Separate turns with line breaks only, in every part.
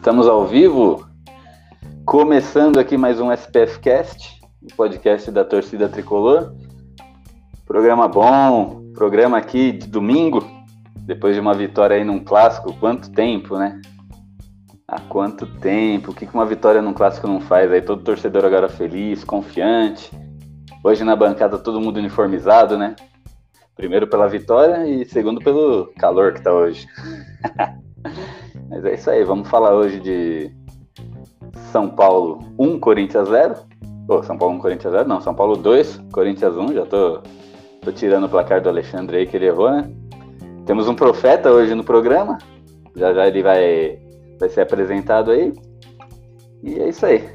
Estamos ao vivo. Começando aqui mais um SPF Cast, o podcast da torcida tricolor. Programa bom, programa aqui de domingo, depois de uma vitória aí num clássico. Quanto tempo, né? Há quanto tempo? O que uma vitória num clássico não faz? Aí todo torcedor agora feliz, confiante. Hoje na bancada todo mundo uniformizado, né? Primeiro pela vitória e segundo pelo calor que tá hoje. Mas é isso aí, vamos falar hoje de São Paulo 1, Corinthians 0. Oh, São Paulo 1, Corinthians 0, não, São Paulo 2, Corinthians 1, já tô, tô tirando o placar do Alexandre aí que ele errou, né? Temos um profeta hoje no programa, já já ele vai, vai ser apresentado aí. E é isso aí.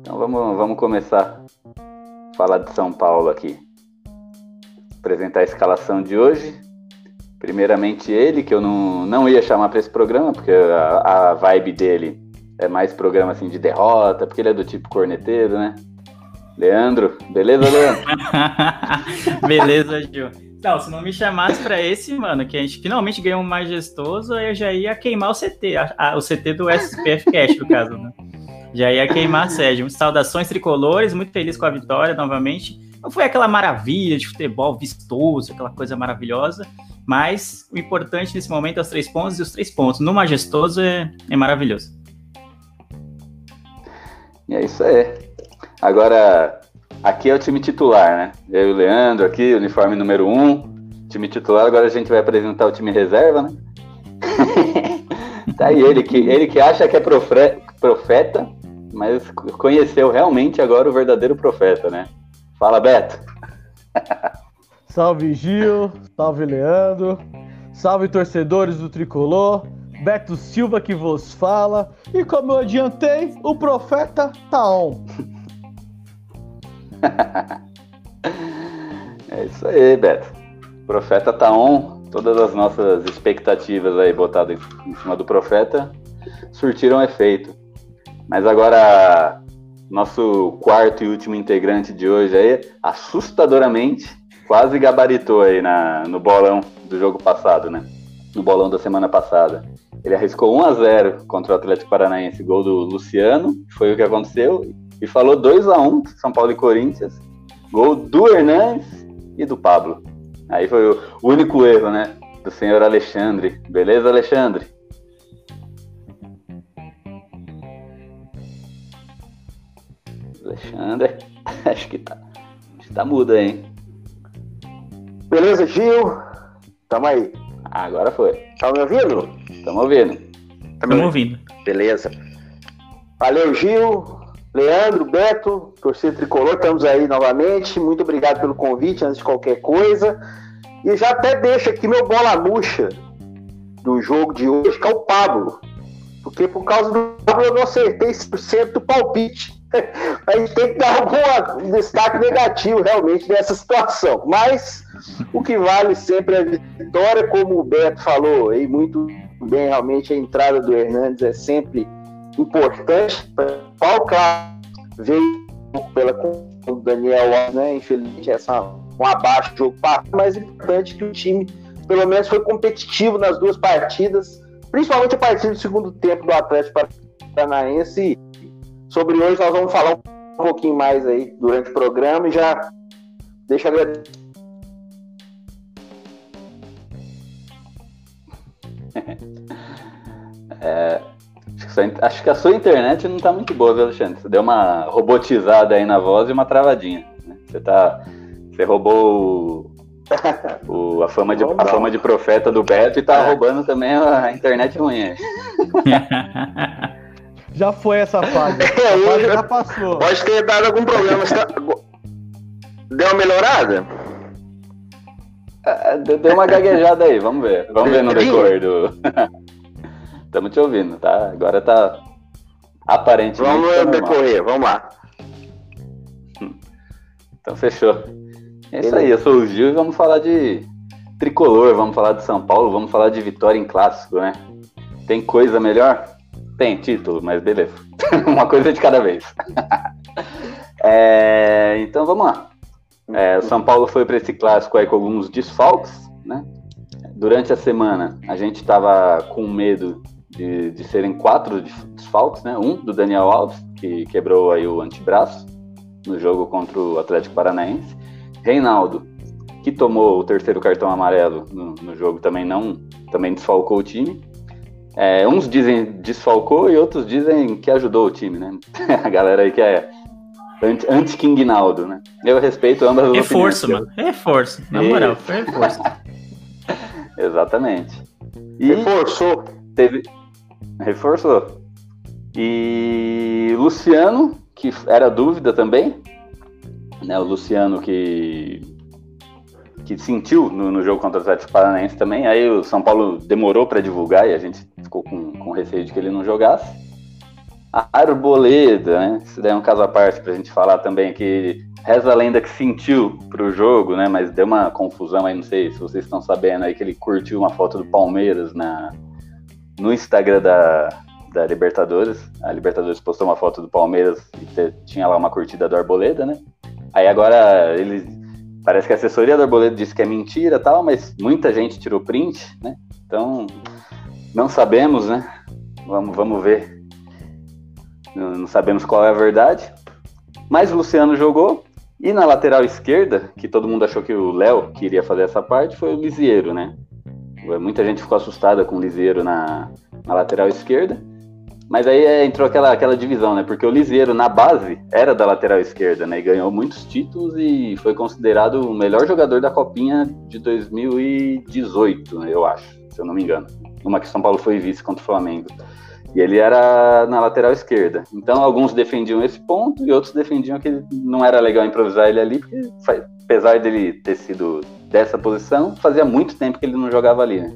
Então vamos, vamos começar a falar de São Paulo aqui. Apresentar a escalação de hoje. Primeiramente ele, que eu não, não ia chamar para esse programa, porque a, a, vibe dele é mais programa assim de derrota, porque ele é do tipo corneteiro, né? Leandro, beleza, Leandro?
beleza, Gil. Não, se não me chamasse para esse, mano, que a gente finalmente ganhou um majestoso, eu já ia queimar o CT, a, a, o CT do SPF Cash, no caso, né? Já ia queimar a sede. Saudações tricolores, muito feliz com a vitória novamente. Não foi aquela maravilha de futebol vistoso, aquela coisa maravilhosa, mas o importante nesse momento é os três pontos, e os três pontos no majestoso é, é maravilhoso.
E é isso aí. Agora, aqui é o time titular, né? Eu e o Leandro aqui, uniforme número um, time titular. Agora a gente vai apresentar o time reserva, né? tá aí ele que, ele que acha que é profeta, mas conheceu realmente agora o verdadeiro profeta, né? Fala, Beto.
salve Gil, salve Leandro, salve torcedores do Tricolor, Beto Silva que vos fala, e como eu adiantei, o profeta tá on.
é isso aí, Beto. O profeta tá on, todas as nossas expectativas aí botadas em cima do profeta surtiram efeito. Mas agora nosso quarto e último integrante de hoje aí, assustadoramente, quase gabaritou aí na, no bolão do jogo passado, né? No bolão da semana passada. Ele arriscou 1 a 0 contra o Atlético Paranaense, gol do Luciano, foi o que aconteceu, e falou 2 a 1 São Paulo e Corinthians, gol do Hernandes e do Pablo. Aí foi o único erro, né? Do senhor Alexandre. Beleza, Alexandre? Alexandre, acho que tá, tá mudo, hein?
Beleza, Gil? Tamo aí.
Agora foi.
Tá me ouvindo?
Tamo ouvindo.
Tamo ouvindo.
Beleza. Valeu, Gil. Leandro, Beto, torcida tricolor, estamos aí novamente. Muito obrigado pelo convite, antes de qualquer coisa. E já até deixo aqui meu bola murcha do jogo de hoje, que é o Pablo. Porque por causa do Pablo eu não acertei 100% do palpite. a gente tem que dar algum destaque negativo realmente nessa situação. Mas o que vale sempre é a vitória, como o Beto falou e muito bem, realmente a entrada do Hernandes é sempre importante. Qual claro veio pela do Daniel, né? Infelizmente, essa um abaixo do jogo mas é importante que o time pelo menos foi competitivo nas duas partidas, principalmente a partir do segundo tempo do Atlético Paranaense Sobre hoje nós vamos falar um pouquinho mais aí durante o programa e já deixa agradecer.
É, acho que a sua internet não está muito boa, viu, Alexandre? Você deu uma robotizada aí na voz e uma travadinha. Né? Você tá. Você roubou o, o, a, fama de, a fama de profeta do Beto e tá roubando também a, a internet ruim.
Já foi essa fase. É,
fase já passou. Pode ter dado algum problema. Deu uma melhorada?
É, deu uma gaguejada aí, vamos ver. Vamos ver no decorrer do. Estamos te ouvindo, tá? Agora tá aparentemente.
Vamos
tá
decorrer, vamos lá.
Então fechou. É isso aí, eu sou o Gil e vamos falar de tricolor, vamos falar de São Paulo, vamos falar de vitória em clássico, né? Tem coisa melhor? Tem título, mas beleza. Uma coisa de cada vez. é, então vamos lá. É, São Paulo foi para esse clássico aí com alguns desfalques, né? Durante a semana a gente estava com medo de, de serem quatro desfalques, né? Um do Daniel Alves, que quebrou aí o antebraço no jogo contra o Atlético Paranaense. Reinaldo, que tomou o terceiro cartão amarelo no, no jogo, também não também desfalcou o time. É, uns dizem desfalcou e outros dizem que ajudou o time, né? a galera aí que é anti-King Naldo, né? Eu respeito ambas as
reforço, opiniões. Reforço, mano. Reforço. Na moral, foi reforço.
Exatamente. E
Reforçou.
Teve... Reforçou. E Luciano, que era dúvida também, né? O Luciano que que sentiu no, no, jogo contra o Atlético Paranaense também. Aí o São Paulo demorou para divulgar e a gente ficou com, com receio de que ele não jogasse. A Arboleda, né? Isso daí é um caso à parte para a gente falar também que reza a lenda que sentiu para o jogo, né? Mas deu uma confusão aí, não sei se vocês estão sabendo aí que ele curtiu uma foto do Palmeiras na, no Instagram da, da Libertadores. A Libertadores postou uma foto do Palmeiras e tinha lá uma curtida do Arboleda, né? Aí agora ele parece que a assessoria do Arboleda disse que é mentira tal, mas muita gente tirou print, né? Então não sabemos, né? Vamos, vamos ver. Não, sabemos qual é a verdade. Mas o Luciano jogou. E na lateral esquerda, que todo mundo achou que o Léo queria fazer essa parte, foi o Lisieiro, né? Muita gente ficou assustada com o Lisieiro na, na lateral esquerda. Mas aí é, entrou aquela, aquela divisão, né? Porque o Lisieiro, na base, era da lateral esquerda, né? E ganhou muitos títulos e foi considerado o melhor jogador da Copinha de 2018, eu acho, se eu não me engano. Uma que São Paulo foi vice contra o Flamengo. E ele era na lateral esquerda. Então, alguns defendiam esse ponto e outros defendiam que não era legal improvisar ele ali, porque, apesar dele ter sido dessa posição, fazia muito tempo que ele não jogava ali, né?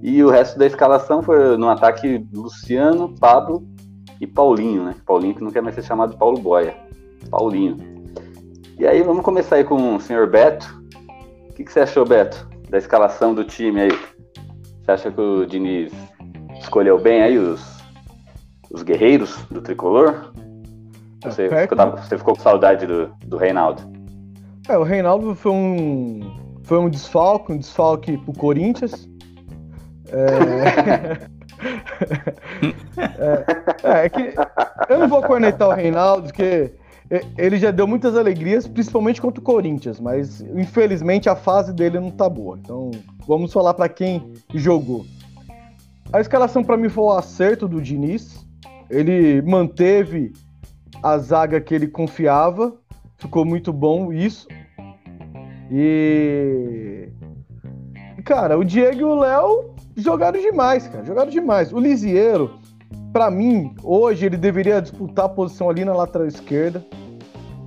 E o resto da escalação foi no ataque Luciano, Pablo e Paulinho, né? Paulinho que não quer mais ser chamado Paulo Boia. Paulinho. E aí vamos começar aí com o senhor Beto. O que, que você achou, Beto, da escalação do time aí? Você acha que o Diniz escolheu bem aí os, os guerreiros do tricolor? Você, é, ficou, você ficou com saudade do, do Reinaldo?
É, o Reinaldo foi um, foi um desfalque, um desfalque pro Corinthians. É... é, é, que eu não vou cornetar o Reinaldo, porque ele já deu muitas alegrias, principalmente contra o Corinthians, mas infelizmente a fase dele não tá boa. Então vamos falar para quem jogou. A escalação para mim foi o acerto do Diniz. Ele manteve a zaga que ele confiava, ficou muito bom isso. E cara, o Diego e o Léo jogaram demais, cara. Jogaram demais. O Lisieiro, para mim, hoje ele deveria disputar a posição ali na lateral esquerda.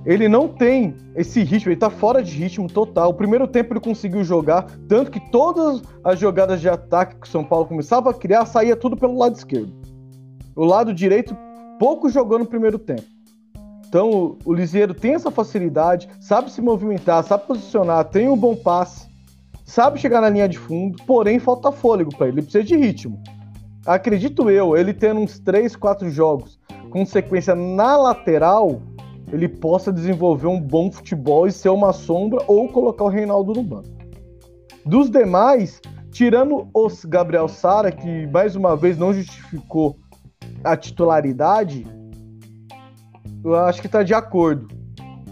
Ele não tem esse ritmo, ele tá fora de ritmo total. O primeiro tempo ele conseguiu jogar, tanto que todas as jogadas de ataque que o São Paulo começava a criar saía tudo pelo lado esquerdo. O lado direito pouco jogou no primeiro tempo. Então o Lisieiro tem essa facilidade, sabe se movimentar, sabe posicionar, tem um bom passe sabe chegar na linha de fundo, porém falta fôlego para ele, ele precisa de ritmo. Acredito eu, ele tendo uns 3, 4 jogos com sequência na lateral, ele possa desenvolver um bom futebol e ser uma sombra ou colocar o Reinaldo no banco. Dos demais, tirando os Gabriel Sara, que mais uma vez não justificou a titularidade, eu acho que está de acordo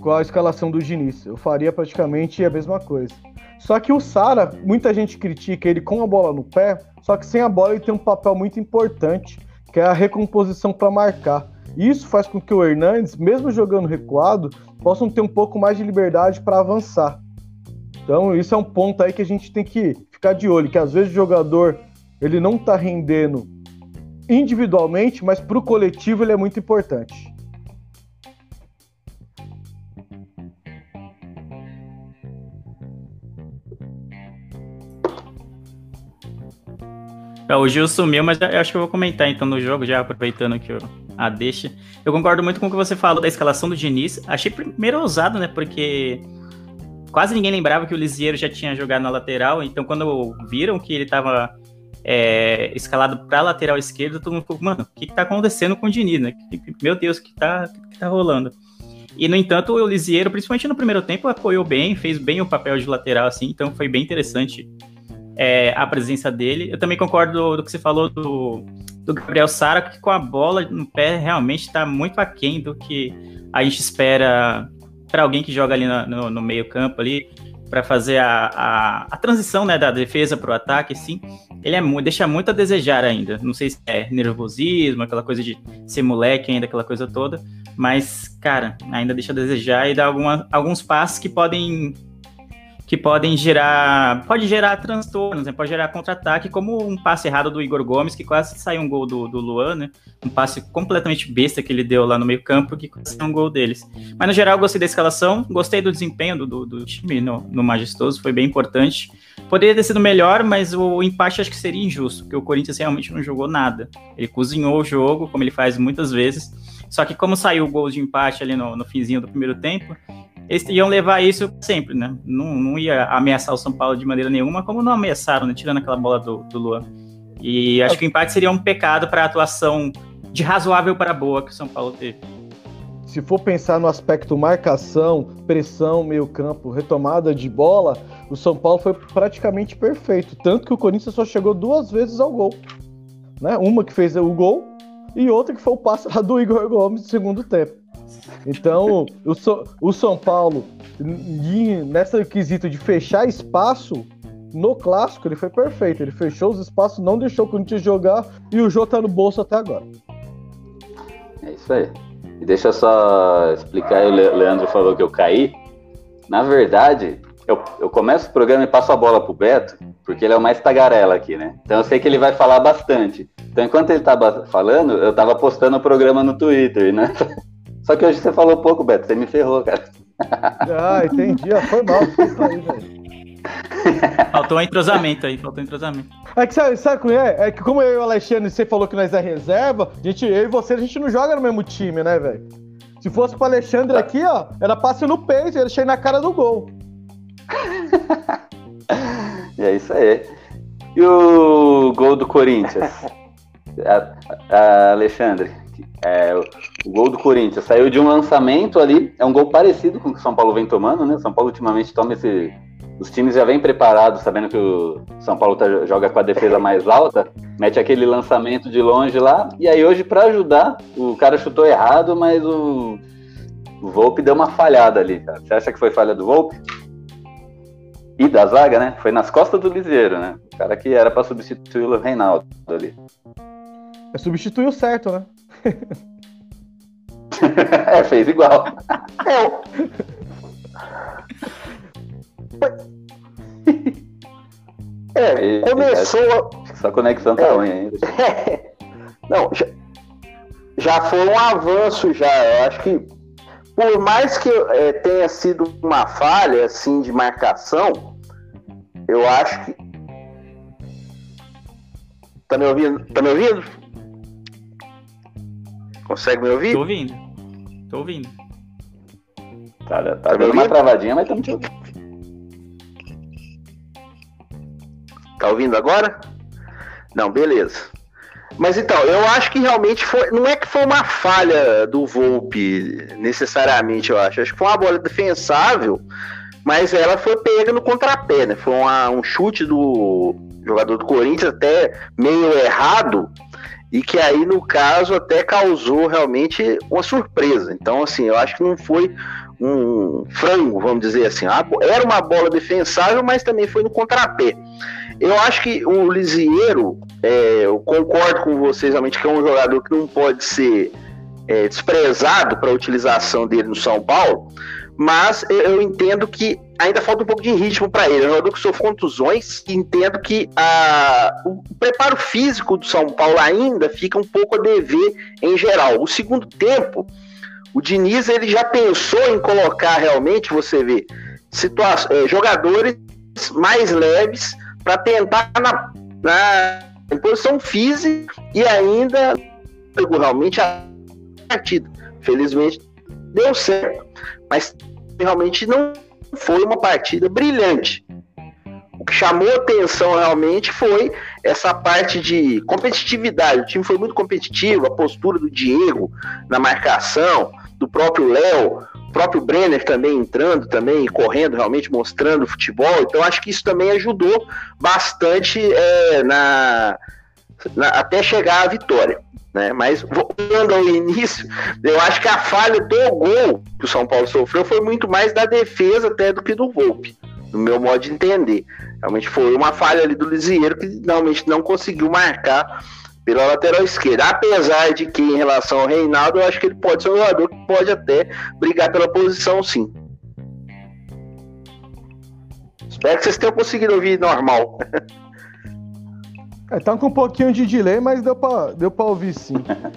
com a escalação do Diniz. Eu faria praticamente a mesma coisa. Só que o Sara, muita gente critica ele com a bola no pé, só que sem a bola ele tem um papel muito importante, que é a recomposição para marcar. Isso faz com que o Hernandes, mesmo jogando recuado, possam ter um pouco mais de liberdade para avançar. Então, isso é um ponto aí que a gente tem que ficar de olho, que às vezes o jogador ele não está rendendo individualmente, mas para o coletivo ele é muito importante.
O Gil sumiu, mas eu acho que eu vou comentar então no jogo, já aproveitando que eu, a deixa. Eu concordo muito com o que você falou da escalação do Diniz. Achei primeiro ousado, né? Porque quase ninguém lembrava que o Lisieiro já tinha jogado na lateral. Então, quando viram que ele estava é, escalado para lateral esquerda, todo mundo ficou, mano, o que, que tá acontecendo com o Diniz, né? Meu Deus, o que tá, que tá rolando? E, no entanto, o Lisieiro, principalmente no primeiro tempo, apoiou bem, fez bem o papel de lateral, assim, então foi bem interessante é, a presença dele. Eu também concordo do, do que você falou do, do Gabriel Sara, que com a bola no pé realmente está muito aquém do que a gente espera para alguém que joga ali no, no, no meio campo ali, para fazer a, a, a, transição né, da defesa para o ataque, assim, ele é, deixa muito a desejar ainda. Não sei se é nervosismo, aquela coisa de ser moleque ainda, aquela coisa toda, mas, cara, ainda deixa a desejar e dá alguma, alguns passos que podem que podem gerar. Pode gerar transtornos, né? Pode gerar contra-ataque, como um passe errado do Igor Gomes, que quase saiu um gol do, do Luan, né? Um passe completamente besta que ele deu lá no meio-campo, que quase saiu um gol deles. Mas no geral, gostei da escalação, gostei do desempenho do, do, do time no, no Majestoso, foi bem importante. Poderia ter sido melhor, mas o empate acho que seria injusto, porque o Corinthians realmente não jogou nada. Ele cozinhou o jogo, como ele faz muitas vezes. Só que como saiu o gol de empate ali no, no finzinho do primeiro tempo, eles iam levar isso sempre, né? Não, não ia ameaçar o São Paulo de maneira nenhuma, como não ameaçaram, né? Tirando aquela bola do, do Luan. E acho que o empate seria um pecado para a atuação de razoável para boa que o São Paulo teve.
Se for pensar no aspecto marcação, pressão, meio campo, retomada de bola, o São Paulo foi praticamente perfeito. Tanto que o Corinthians só chegou duas vezes ao gol. Né? Uma que fez o gol e outra que foi o passe lá do Igor Gomes no segundo tempo. Então, o, so, o São Paulo, nessa quesito de fechar espaço, no clássico ele foi perfeito. Ele fechou os espaços, não deixou o Corinthians jogar e o jogo tá no bolso até agora.
É isso aí. E deixa eu só explicar, o Leandro falou que eu caí. Na verdade, eu, eu começo o programa e passo a bola pro Beto, porque ele é o mais tagarela aqui, né? Então eu sei que ele vai falar bastante. Então enquanto ele tava falando, eu tava postando o programa no Twitter, né? Só que hoje você falou pouco, Beto. Você me ferrou, cara.
Ah, entendi. Ah, foi mal. Isso aí, velho.
Faltou um entrosamento aí, faltou um entrosamento.
É que sabe, sabe como é? É que como eu e o Alexandre, você falou que nós é reserva, a gente, eu e você, a gente não joga no mesmo time, né, velho? Se fosse pro Alexandre aqui, ó, era passe no peito, ele chega na cara do gol.
e é isso aí. E o gol do Corinthians? a, a Alexandre, é, o gol do Corinthians saiu de um lançamento ali, é um gol parecido com o que o São Paulo vem tomando, né? O São Paulo ultimamente toma esse. Os times já vêm preparados, sabendo que o São Paulo tá, joga com a defesa mais alta, mete aquele lançamento de longe lá, e aí hoje, para ajudar, o cara chutou errado, mas o, o Volpe deu uma falhada ali, cara. Você acha que foi falha do Volpe? E da zaga, né? Foi nas costas do Liseiro, né? O cara que era para substituir o Reinaldo ali.
É substituiu certo, né?
É, fez igual.
É, é começou.
Essa conexão tá é, ruim ainda.
Não, já, já foi um avanço já. Eu acho que por mais que é, tenha sido uma falha assim de marcação, eu acho que. Tá me ouvindo? Tá me ouvindo? Consegue me ouvir?
Tô ouvindo. Tô ouvindo.
Tá, tá, tá dando uma travadinha, mas estamos te ouvindo.
Tá ouvindo agora? Não, beleza. Mas então, eu acho que realmente foi. Não é que foi uma falha do Volpe, necessariamente, eu acho. Acho que foi uma bola defensável, mas ela foi pega no contrapé, né? Foi uma, um chute do jogador do Corinthians, até meio errado, e que aí, no caso, até causou realmente uma surpresa. Então, assim, eu acho que não foi um frango, vamos dizer assim. Era uma bola defensável, mas também foi no contrapé. Eu acho que o Lisieiro, é, eu concordo com vocês realmente que é um jogador que não pode ser é, desprezado para a utilização dele no São Paulo, mas eu entendo que ainda falta um pouco de ritmo para ele. É um jogador que sofre contusões entendo que a, o preparo físico do São Paulo ainda fica um pouco a dever em geral. O segundo tempo, o Diniz ele já pensou em colocar realmente, você vê, situa é, jogadores mais leves para tentar na, na, posição física e ainda realmente a partida. Felizmente deu certo, mas realmente não foi uma partida brilhante. O que chamou atenção realmente foi essa parte de competitividade. O time foi muito competitivo, a postura do Diego na marcação, do próprio Léo, o próprio Brenner também entrando também, correndo, realmente mostrando futebol. Então acho que isso também ajudou bastante é, na, na, até chegar à vitória. Né? Mas voltando ao início, eu acho que a falha do gol que o São Paulo sofreu foi muito mais da defesa até do que do Volpe, no meu modo de entender. Realmente foi uma falha ali do Lisieiro que realmente não conseguiu marcar pela lateral esquerda. Apesar de que, em relação ao Reinaldo, eu acho que ele pode ser um jogador que pode até brigar pela posição, sim. Espero que vocês tenham conseguido ouvir normal.
É, tá com um pouquinho de delay, mas deu pra, deu pra ouvir sim.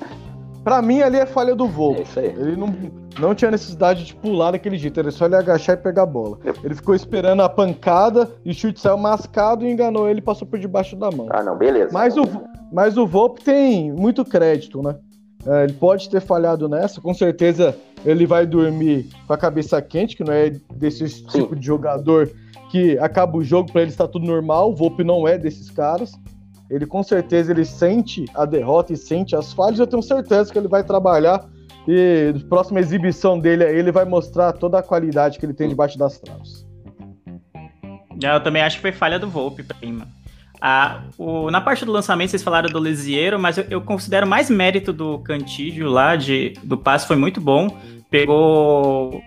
pra mim, ali é falha do voo. É ele não, não tinha necessidade de pular daquele jeito, era só ele agachar e pegar a bola. Ele ficou esperando a pancada e o chute saiu mascado e enganou ele e passou por debaixo da mão.
Ah, não, beleza.
Mas o, mas o Volpe tem muito crédito, né? É, ele pode ter falhado nessa, com certeza ele vai dormir com a cabeça quente, que não é desse Sim. tipo de jogador que acaba o jogo para ele estar tudo normal. O Volpe não é desses caras. Ele com certeza ele sente a derrota e sente as falhas. Eu tenho certeza que ele vai trabalhar e na próxima exibição dele ele vai mostrar toda a qualidade que ele tem debaixo das traves.
Eu também acho que foi falha do Volpe pra mim, mano. Ah, na parte do lançamento, vocês falaram do Lisieiro, mas eu, eu, considero mais mérito do Cantígio lá, de, do passe, foi muito bom. Pegou.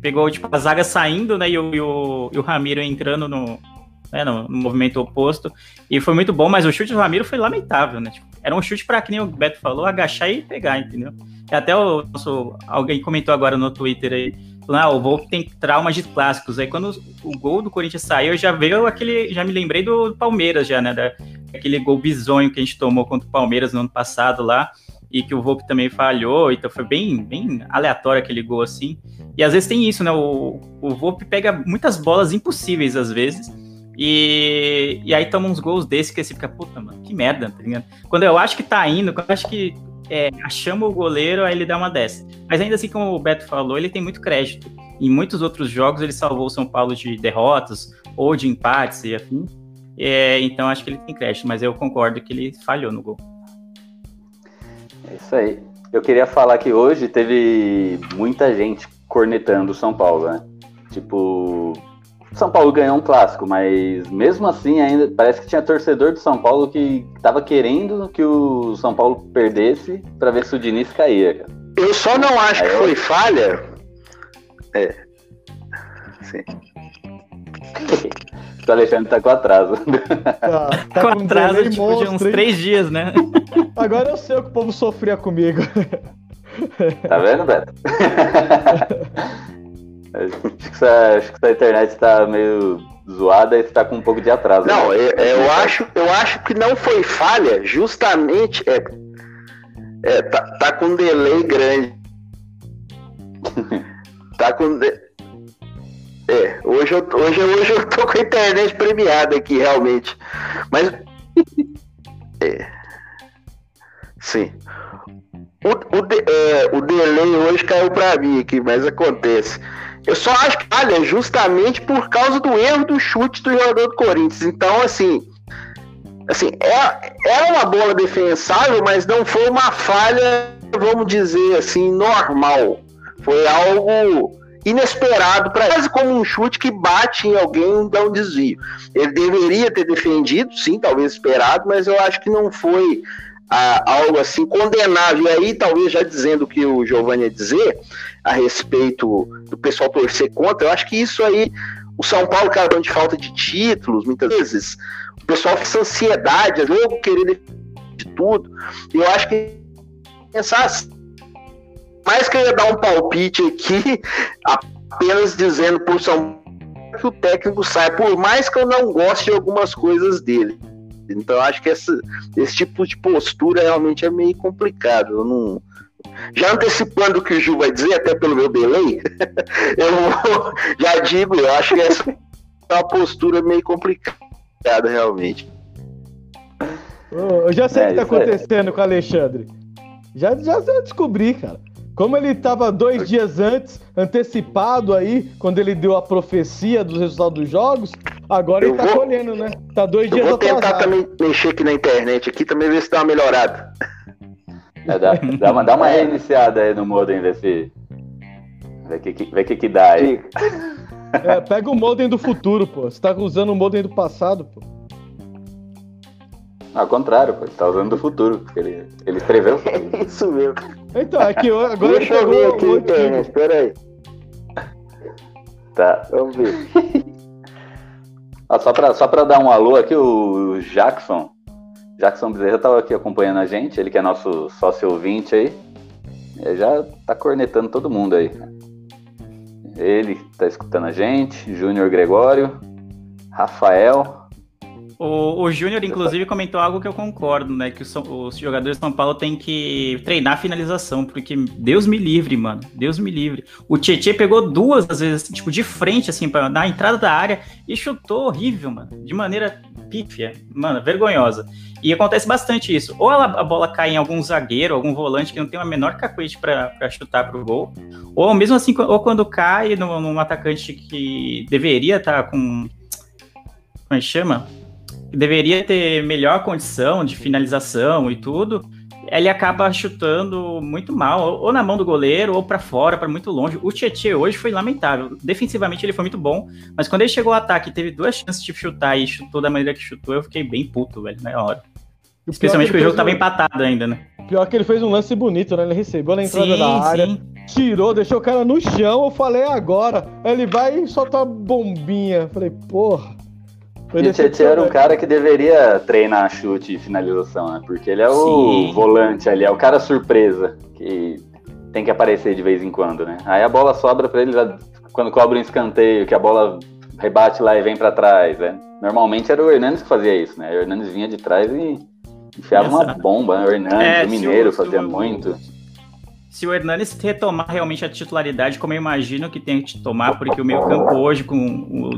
Pegou, tipo, a zaga saindo, né? E o, e o, e o Ramiro entrando no, né, no, no, movimento oposto. E foi muito bom, mas o chute do Ramiro foi lamentável, né? Tipo, era um chute para, que nem o Beto falou, agachar e pegar, entendeu? E até o nosso. Alguém comentou agora no Twitter aí. Ah, o Volpe tem traumas de clássicos. Aí quando o gol do Corinthians saiu, já veio aquele. Já me lembrei do Palmeiras, já, né? Da, aquele gol bizonho que a gente tomou contra o Palmeiras no ano passado lá. E que o Volpe também falhou. Então foi bem, bem aleatório aquele gol assim. E às vezes tem isso, né? O, o Volpe pega muitas bolas impossíveis às vezes. E, e aí toma uns gols desse que você fica, puta, mano, que merda, tá ligado? Quando eu acho que tá indo, quando eu acho que é, o goleiro, aí ele dá uma dessa. Mas ainda assim, como o Beto falou, ele tem muito crédito. Em muitos outros jogos, ele salvou o São Paulo de derrotas ou de empates e afim. É, então, acho que ele tem crédito, mas eu concordo que ele falhou no gol.
É isso aí. Eu queria falar que hoje teve muita gente cornetando o São Paulo, né? Tipo, são Paulo ganhou um clássico, mas mesmo assim ainda parece que tinha torcedor do São Paulo que estava querendo que o São Paulo perdesse para ver se o Diniz caía. Cara.
Eu só não acho Aí que eu... foi falha. É. Sim.
o Alexandre tá com atraso.
Tá, tá com, com atraso tipo, de uns três dias, né?
Agora eu sei o que o povo sofria comigo.
Tá vendo, Beto? Acho que, essa, acho que essa internet está meio zoada e está com um pouco de atraso.
Não, né? eu, eu, acho, eu acho que não foi falha, justamente. É, é tá, tá com um delay grande. tá com. De... É, hoje eu, hoje, hoje eu tô com a internet premiada aqui, realmente. Mas. É. Sim. O, o, de, é, o delay hoje caiu para mim aqui, mas acontece. Eu só acho que falha justamente por causa do erro do chute do jogador do Corinthians. Então, assim, assim é, é uma bola defensável, mas não foi uma falha, vamos dizer assim, normal. Foi algo inesperado para quase como um chute que bate em alguém e dá um desvio. Ele deveria ter defendido, sim, talvez esperado, mas eu acho que não foi ah, algo assim condenável. E aí, talvez já dizendo o que o Giovanni ia dizer, a respeito do pessoal torcer contra. Eu acho que isso aí, o São Paulo, cara, de falta de títulos, muitas vezes, o pessoal fica ansiedade, jogo querer de tudo. Eu acho que pensar assim, mais que eu ia dar um palpite aqui, apenas dizendo por São Paulo que o técnico sai, por mais que eu não goste de algumas coisas dele. Então acho que esse, esse tipo de postura realmente é meio complicado. Eu não, já antecipando o que o Gil vai dizer, até pelo meu delay, eu já digo, eu acho que essa é uma postura meio complicada, realmente.
Eu já sei o
É,
que tá
isso aí.
acontecendo com o Alexandre. Já, já, já descobri, cara. Como ele tava dois dias antes, antecipado aí, quando ele deu a profecia dos resultados dos jogos, agora
Eu
ele tá
vou-
colhendo, né? Tá dois
Eu
dias
vou tentar
atrasado.
também mexer aqui na internet aqui, também ver se dá uma melhorada.
É, dá, dá uma, dá uma reiniciada aí no modem, ver se. Vê o que, que, vê que, que dá aí.
É, pega o modem do futuro, pô. Você tá usando o modem do passado, pô.
Ao contrário, pô, ele tá usando do futuro, porque ele, ele preveu.
Isso mesmo.
Então, é que eu- agora
Deixa eu ver aqui
o
pera aí.
Tá.
Vamos ver.
Ah, só, pra, só pra dar um alô aqui, o Jackson. Jackson Bezerra tava aqui acompanhando a gente, ele que é nosso sócio ouvinte aí. Ele já tá cornetando todo mundo aí. Ele tá escutando a gente, Júnior Gregório, Rafael.
O, o Júnior, inclusive, comentou algo que eu concordo, né? Que os, os jogadores de São Paulo têm que treinar a finalização, porque Deus me livre, mano. Deus me livre. O Tietchan pegou duas, às vezes, tipo, de frente, assim, pra, na entrada da área e chutou horrível, mano. De maneira pífia, mano, vergonhosa. E acontece bastante isso. Ou ela- a bola cai em algum zagueiro, algum volante que não tem a menor cacuete pra chutar pro gol, ou mesmo assim, ou quando cai num, num atacante que deveria estar com. Como é que chama? Deveria ter melhor condição de finalização e tudo, ele acaba chutando muito mal, ou- na mão do goleiro, ou pra fora, pra muito longe. O Tietchan hoje foi lamentável. Defensivamente ele foi muito bom, mas quando ele chegou ao ataque e teve duas chances de chutar e chutou da maneira que chutou, eu fiquei bem puto, velho, na hora. Especialmente
que
porque o jogo tava
fez
empatado ainda, né?
um- Pior que ele fez um lance bonito, né? Ele recebeu na entrada
Sim,
da área,
sim.
tirou, deixou o cara no chão. Eu falei, "É agora. Ele vai e solta uma bombinha. Eu Falei, porra.
E Tietchan era um cara que deveria treinar chute e finalização, né? Porque ele é o
Sim.
volante ali, é o cara surpresa, que tem que aparecer de vez em quando, né? Aí a bola sobra pra ele quando cobra um escanteio, que a bola rebate lá e vem pra trás, né? Normalmente era o Hernandes que fazia isso, né? O Hernandes vinha de trás e enfiava uma
Exato.
bomba, né? O Hernandes,
É,
o Mineiro
o-
fazia
o-
muito.
Se o Hernanes retomar realmente a titularidade, como eu imagino que tem que tomar, porque o meio campo hoje com o,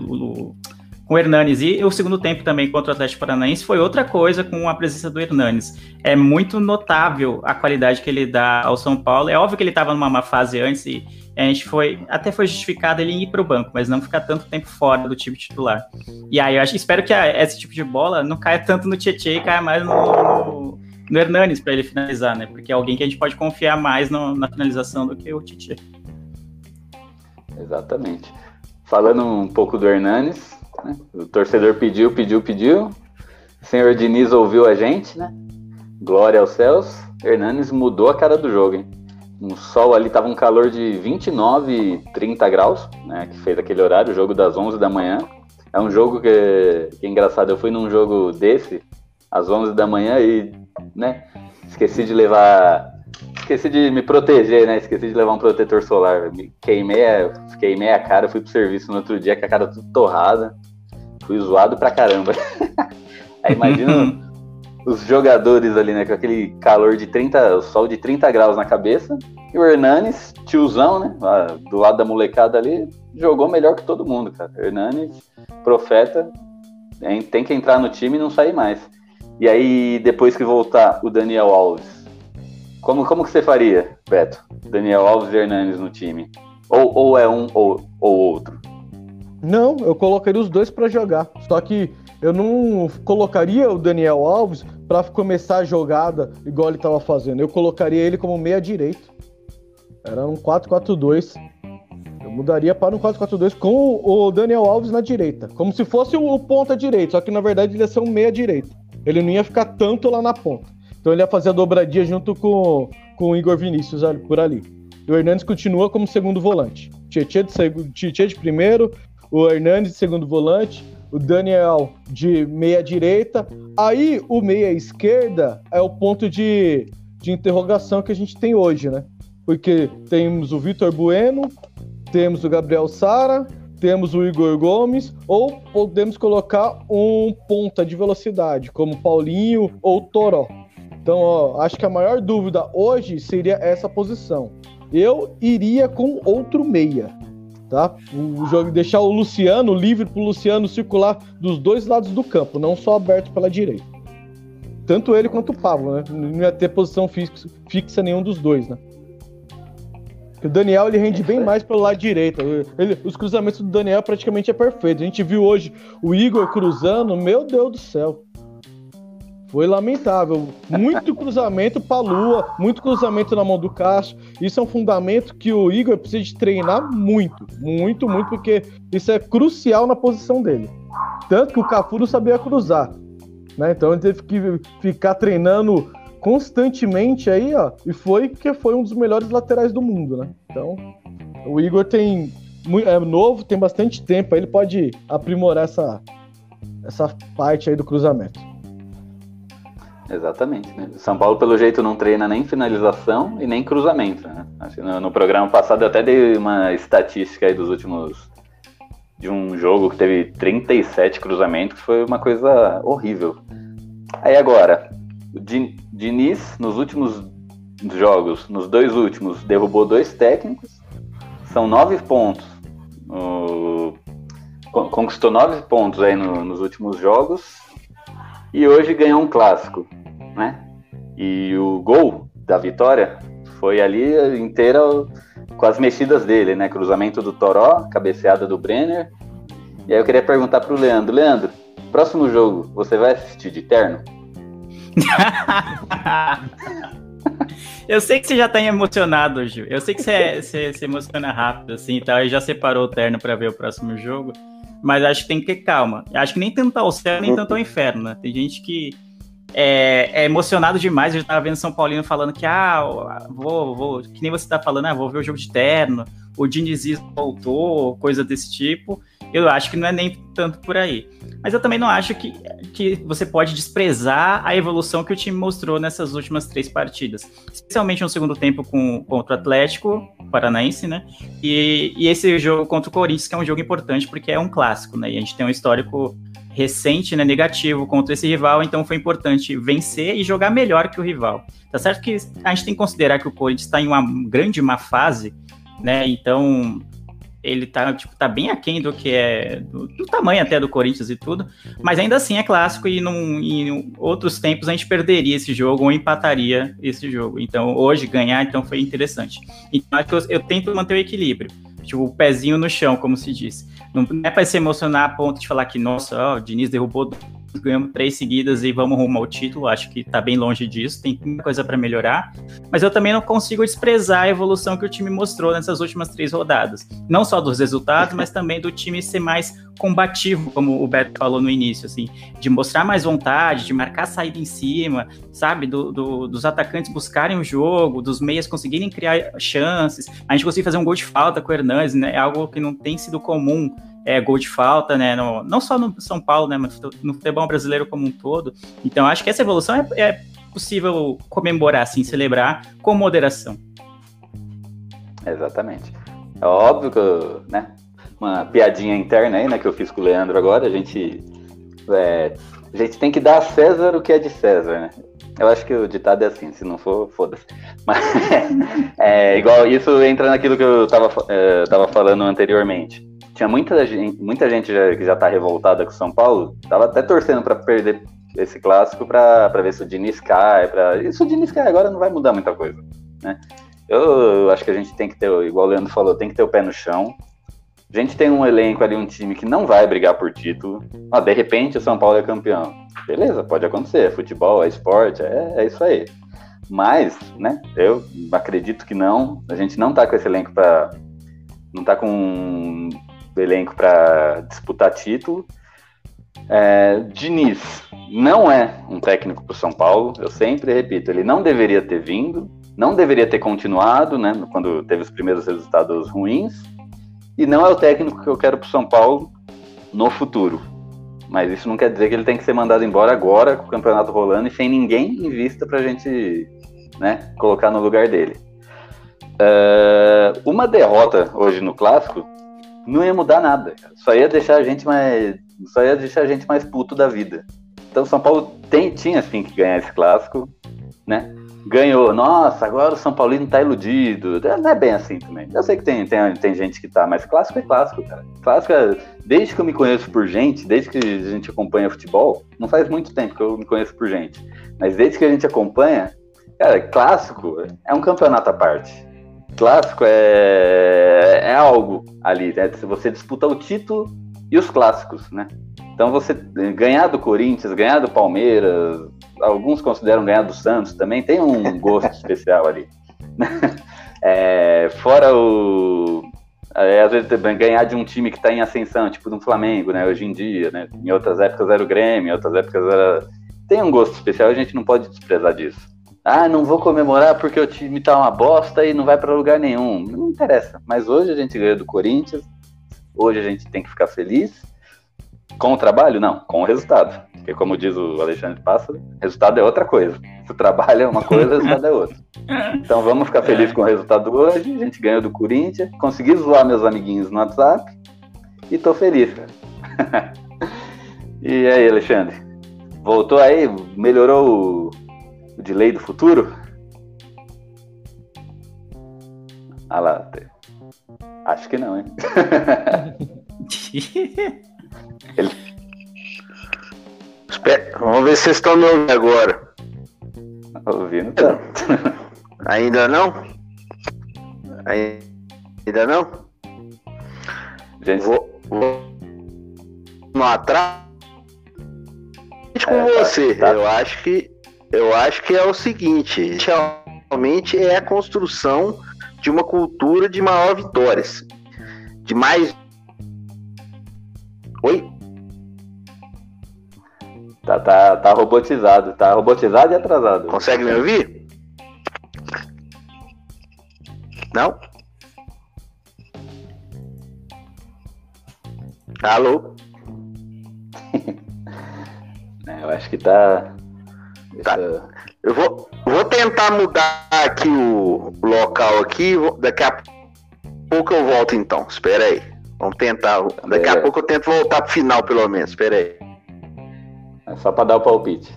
o, com o Hernanes e o segundo tempo também contra o Atlético Paranaense foi outra coisa com a presença do Hernanes. É muito notável a qualidade que ele dá ao São Paulo. É óbvio que ele estava numa má fase antes e a gente foi até foi justificado ele ir para o banco, mas não ficar tanto tempo fora do time titular. E aí eu acho, espero que a- esse tipo de bola não caia tanto no Tietchan e caia mais no, no, Hernanes para ele finalizar, né? Porque é alguém que a gente pode confiar mais no- na finalização do que o Tietchan.
Exatamente. Falando um pouco do Hernanes, né? o torcedor pediu, pediu, pediu. O senhor Diniz ouviu a gente, né? Glória aos céus. Hernanes mudou a cara do jogo, hein? Um sol ali, tava um calor de 29, 30 graus, né? Que fez aquele horário, o jogo das 11 da manhã. É um jogo que, que é engraçado. Eu fui num jogo desse, às 11 da manhã, e, né? Esqueci de levar esqueci de me proteger, né? Esqueci de levar um protetor solar. Me queimei, a, queimei a cara, fui pro serviço no outro dia com a cara tudo torrada. Fui zoado pra caramba. Aí imagina os jogadores ali, né? Com aquele calor de 30, o sol de 30 graus na cabeça. E o Hernanes, tiozão, né? lá do lado da molecada ali, jogou melhor que todo mundo, cara. Hernanes, profeta, tem que entrar no time e não sair mais. E aí, depois que voltar o Daniel Alves, como, como que você faria, Beto? Daniel Alves e Hernanes no time? Ou, ou é um ou, ou outro?
Não, eu colocaria os dois pra jogar. Só que eu não colocaria o Daniel Alves pra começar a jogada igual ele tava fazendo. Eu colocaria ele como meia direito. Era um 4-4-2. Eu mudaria para um 4-4-2 com o Daniel Alves na direita. Como se fosse o ponta direito, só que na verdade ele ia ser um meia direito. Ele não ia ficar tanto lá na ponta. Então ele ia fazer a dobradinha junto com, com o Igor Vinícius ali- por ali. E o Hernandes continua como segundo volante. Tietchan de, segu- Tietchan de primeiro, o Hernandes de segundo volante, o Daniel de meia direita. Aí o meia esquerda é o ponto de, de interrogação que a gente tem hoje, né? Porque temos o Vitor Bueno, temos o Gabriel Sara, temos o Igor Gomes, ou podemos colocar um ponta de velocidade, como Paulinho ou Toró. Então, ó, acho que a maior dúvida hoje seria essa posição. Eu iria com outro meia, tá? O jogo deixar o Luciano livre para o Luciano circular dos dois lados do campo, não só aberto pela direita. tanto ele quanto o Pablo, né? Não ia ter posição fixa, fixa nenhum dos dois, né? O Daniel ele rende bem mais pelo lado direito. Ele, os cruzamentos do Daniel praticamente é perfeito. A gente viu hoje o Igor cruzando, meu Deus do céu. Foi lamentável. Muito cruzamento para lua, muito cruzamento na mão do Cássio. Isso é um fundamento que o Igor precisa de treinar muito, muito, muito, porque isso é crucial na posição dele. Tanto que o Cafu não sabia cruzar. Né? Então ele teve que ficar treinando constantemente aí, ó, e foi que foi um dos melhores laterais do mundo, né? Então, o Igor tem é novo, tem bastante tempo, aí ele pode aprimorar essa essa parte aí do cruzamento.
Exatamente. Né? São Paulo, pelo jeito, não treina nem finalização e nem cruzamento. Né? No, no, programa passado eu até dei uma estatística aí dos últimos. de um jogo que teve 37 cruzamentos, que foi uma coisa horrível. Aí agora, o Diniz, nos últimos jogos, nos dois últimos, derrubou dois técnicos, são nove pontos. O... Conquistou nove pontos aí no, nos últimos jogos e hoje ganhou um clássico, né? E o gol da vitória foi ali inteira com as mexidas dele, né? Cruzamento do Toró, cabeceada do Brenner. E aí eu queria perguntar pro Leandro, Leandro, próximo jogo, você vai assistir de terno?
Eu sei que você já tá emocionado, Gil. Eu sei que você, você se emociona rápido, assim, tal, e já separou o terno para ver o próximo jogo. Mas acho que tem que ter calma. Acho que nem tanto ao céu, nem tanto ao inferno, né? Tem gente que é, é emocionado demais. Eu tava vendo São Paulino falando que, ah, vou, vou, que nem você tá falando, ah, vou ver o jogo de terno, o dinizismo voltou, coisa desse tipo. Eu acho que não é nem tanto por aí. Mas eu também não acho que, que você pode desprezar a evolução que o time mostrou nessas últimas três partidas. Especialmente no segundo tempo com, contra o Atlético Paranaense, né? E, e esse jogo contra o Corinthians, que é um jogo importante porque é um clássico, né? E a gente tem um histórico recente, né, negativo contra esse rival, então foi importante vencer e jogar melhor que o rival. Tá certo que a gente tem que considerar que o Corinthians está em uma grande má fase, né? Então ele tá, tipo, tá bem aquém do que é, do, do, tamanho até do Corinthians e tudo, mas ainda assim é clássico e num, em outros tempos a gente perderia esse jogo ou empataria esse jogo. Então hoje ganhar então foi interessante. Então acho que eu, eu tento manter o equilíbrio, tipo, o pezinho no chão, como se diz. Não é para se emocionar a ponto de falar que, nossa, ó, o Diniz derrubou ganhamos três seguidas e vamos rumo ao título. Acho que está bem longe disso, tem muita coisa para melhorar. Mas eu também não consigo desprezar a evolução que o time mostrou nessas últimas três rodadas. Não só dos resultados, mas também do time ser mais combativo, como o Beto falou no início, assim, de mostrar mais vontade, de marcar saída em cima, sabe? Do, do, dos atacantes buscarem o jogo, dos meias conseguirem criar chances. A gente conseguiu fazer um gol de falta com o Hernandes, né? É algo que não tem sido comum é, gol de falta, né? No, não só no São Paulo, né? Mas no futebol brasileiro como um todo. Então, acho que essa evolução é, é possível comemorar, assim, celebrar com moderação.
Exatamente. É óbvio que, né? Uma piadinha interna aí, né? Que eu fiz com o Leandro agora. A gente, é, a gente tem que dar a César o que é de César, né? Eu acho que o ditado é assim, se não for, foda-se. Mas é, igual isso entra naquilo que eu tava, é, tava falando anteriormente tinha muita gente, muita gente já, que já tá revoltada com o São Paulo, tava até torcendo para perder esse clássico para ver se o Diniz cai. Pra... E se o Diniz cai agora não vai mudar muita coisa, né? Eu acho que a gente tem que ter, igual o Leandro falou, tem que ter o pé no chão. A gente tem um elenco ali, um time que não vai brigar por título. Ah, de repente o São Paulo é campeão. Beleza, pode acontecer. É futebol, é esporte, é, é isso aí. Mas, né, eu acredito que não. A gente não tá com esse elenco para não tá com elenco para disputar título. É, Diniz não é um técnico para o São Paulo, eu sempre repito, ele não deveria ter vindo, não deveria ter continuado, né, quando teve os primeiros resultados ruins, e não é o técnico que eu quero para o São Paulo no futuro. Mas isso não quer dizer que ele tem que ser mandado embora agora, com o campeonato rolando e sem ninguém em vista para a gente né, colocar no lugar dele. Uh, uma derrota hoje no clássico não ia mudar nada. Só ia deixar a gente mais. Só ia deixar a gente mais puto da vida. Então São Paulo tem, tinha sim que ganhar esse clássico, né? ganhou. Nossa, agora o São Paulino tá iludido. Não é bem assim também. Eu sei que tem, tem, tem gente que tá, mas clássico é clássico, cara. Clássico é, desde que eu me conheço por gente, desde que a gente acompanha futebol, não faz muito tempo que eu me conheço por gente, mas desde que a gente acompanha, cara, clássico é um campeonato à parte. Clássico é, é algo ali, né? Você disputa o título e os clássicos, né? Então você ganhar do Corinthians, ganhar do Palmeiras, alguns consideram ganhar do Santos também, tem um gosto especial ali. É, fora o. É, às vezes ganhar de um time que está em ascensão, tipo do Flamengo, né? Hoje em dia, né? Em outras épocas era o Grêmio, em outras épocas era. Tem um gosto especial, a gente não pode desprezar disso. Ah, não vou comemorar porque o time tá uma bosta e não vai para lugar nenhum. Não interessa. Mas hoje a gente ganhou do Corinthians, hoje a gente tem que ficar feliz. Com o trabalho? Não, com o resultado. Porque, como diz o Alexandre Pássaro, resultado é outra coisa. Se o trabalho é uma coisa, o resultado é outra. Então vamos ficar felizes com o resultado hoje. A gente ganhou do Corinthians, consegui zoar meus amiguinhos no WhatsApp e tô feliz, cara. e aí, Alexandre? Voltou aí? Melhorou o, o delay do futuro? Ah lá. Acho que não, hein?
Ele... Espera, vamos ver se vocês estão me ouvindo agora.
Ouvindo tá.
Ainda não? Ainda não?
Gente,
vou, vou no atrás com
É, tá-
você.
tá.
Eu acho que eu acho que é o seguinte, realmente é a construção de uma cultura de maior vitórias, de mais Oi?
tá, tá, tá robotizado. Tá robotizado e atrasado.
Consegue me ouvir? Não? Alô?
É, eu acho que tá.
Tá.
essa-
Eu vou, vou tentar mudar aqui o local aqui. Daqui a pouco eu volto então. Espera aí. Vamos tentar. Daqui a
Beleza.
pouco eu tento voltar pro final, pelo menos. Espera aí.
É só pra dar o palpite.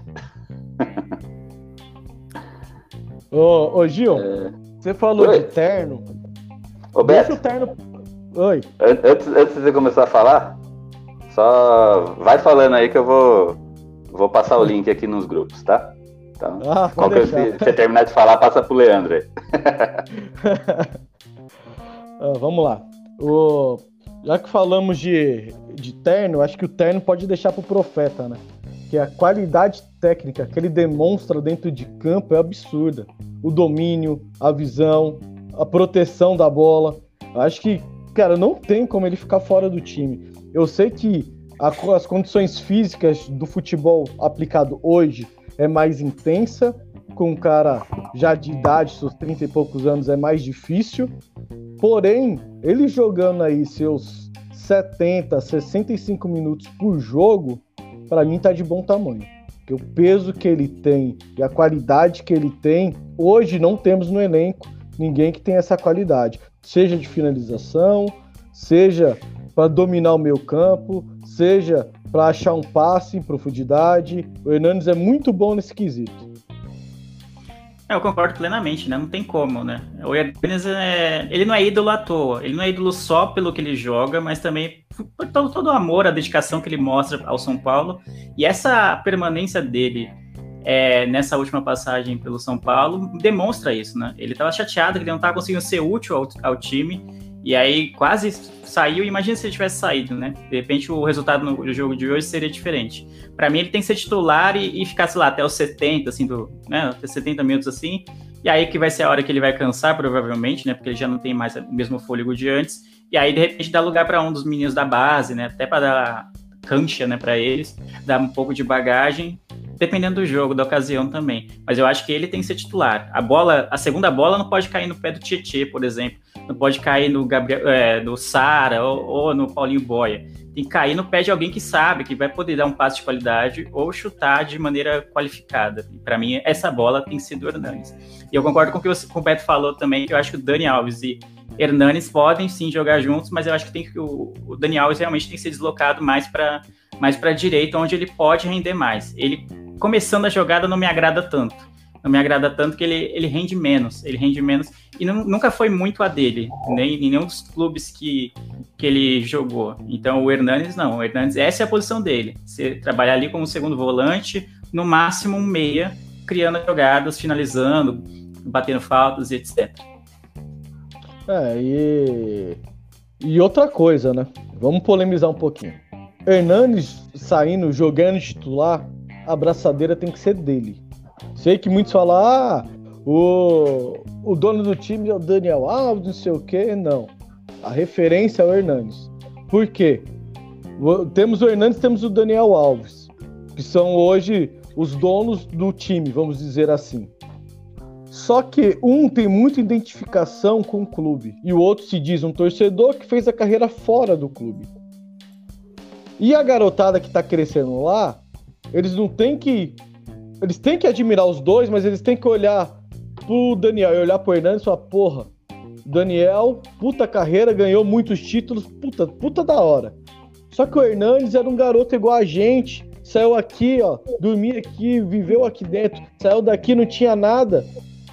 Ô, ô Gil,
É.
você falou
Oi.
de terno.
Ô,
Deixa
Beto,
o terno. Oi.
an- antes, antes de você começar a falar, só vai falando aí que eu vou, vou passar o link aqui nos grupos, tá? Então,
Ah,
qualquer, se você terminar de falar, passa pro Leandro aí.
Ah, vamos lá. O... Já que falamos de, de terno, acho que o terno pode deixar pro profeta, né? Que a qualidade técnica que ele demonstra dentro de campo é absurda. O domínio, a visão, a proteção da bola. Acho que, cara, não tem como ele ficar fora do time. Eu sei que as condições físicas do futebol aplicado hoje é mais intensa, com um cara já de idade, seus 30 e poucos anos, é mais difícil. Porém, ele jogando aí seus 70, 65 minutos por jogo, para mim tá de bom tamanho. Porque o peso que ele tem e a qualidade que ele tem, hoje não temos no elenco ninguém que tenha essa qualidade, seja de finalização, seja para dominar o meio campo, seja para achar um passe em profundidade. O Hernandes é muito bom nesse quesito.
É, eu concordo plenamente, né? Não tem como, né? O Hernanes, é... ele não é ídolo à toa. Ele não é ídolo só pelo que ele joga, mas também por todo, todo o amor, a dedicação que ele mostra ao São Paulo. E essa permanência dele é, nessa última passagem pelo São Paulo demonstra isso, né? Ele estava chateado que ele não estava conseguindo ser útil ao, ao time. E aí quase saiu. Imagina se ele tivesse saído, né? De repente o resultado no jogo de hoje seria diferente. Para mim, ele tem que ser titular e, e ficar, sei lá, até os 70, assim, do, né? Até 70 minutos assim. E aí que vai ser a hora que ele vai cansar, provavelmente, né? Porque ele já não tem mais o mesmo fôlego de antes. E aí, de repente, dá lugar para um dos meninos da base, né? Até para dar cancha, né, para eles, dar um pouco de bagagem, dependendo do jogo, da ocasião também. Mas eu acho que ele tem que ser titular. A bola, a segunda bola não pode cair no pé do Tietê, por exemplo. Não pode cair no Gabriel, é, no Sara ou, ou no Paulinho Boia. Tem que cair no pé de alguém que sabe, que vai poder dar um passe de qualidade ou chutar de maneira qualificada. E para mim, essa bola tem sido o Hernanes. E eu concordo com o que o com o Beto falou também, que eu acho que o Dani Alves e Hernanes podem sim jogar juntos, mas eu acho que tem que o, o Dani Alves realmente tem que ser deslocado mais para mais para direita, onde ele pode render mais. Ele começando a jogada não me agrada tanto, não me agrada tanto que ele, ele rende menos, ele rende menos e não, nunca foi muito a dele, nem em nenhum dos clubes que, que ele jogou. Então o Hernandes não, o Hernandes, essa é a posição dele, você trabalhar ali como segundo volante, no máximo um meia, criando jogadas, finalizando, batendo faltas e etc.
É, e, e outra coisa, né? Vamos polemizar um pouquinho. Hernandes saindo, jogando titular, a braçadeira tem que ser dele. Sei que muitos falam, ah, o, o dono do time é o Daniel Alves, não sei o quê. Não. A referência é o Hernandes. Por quê? Temos o Hernandes, temos o Daniel Alves, que são hoje os donos do time, vamos dizer assim. Só que um tem muita identificação com o clube e o outro se diz um torcedor que fez a carreira fora do clube. E a garotada que tá crescendo lá, eles não têm que. Eles têm que admirar os dois, mas eles têm que olhar pro Daniel e olhar pro Hernandes e falar, porra, Daniel, puta carreira, ganhou muitos títulos, puta, puta da hora. Só que o Hernandes era um garoto igual a gente, saiu aqui, ó, dormia aqui, viveu aqui dentro, saiu daqui, não tinha nada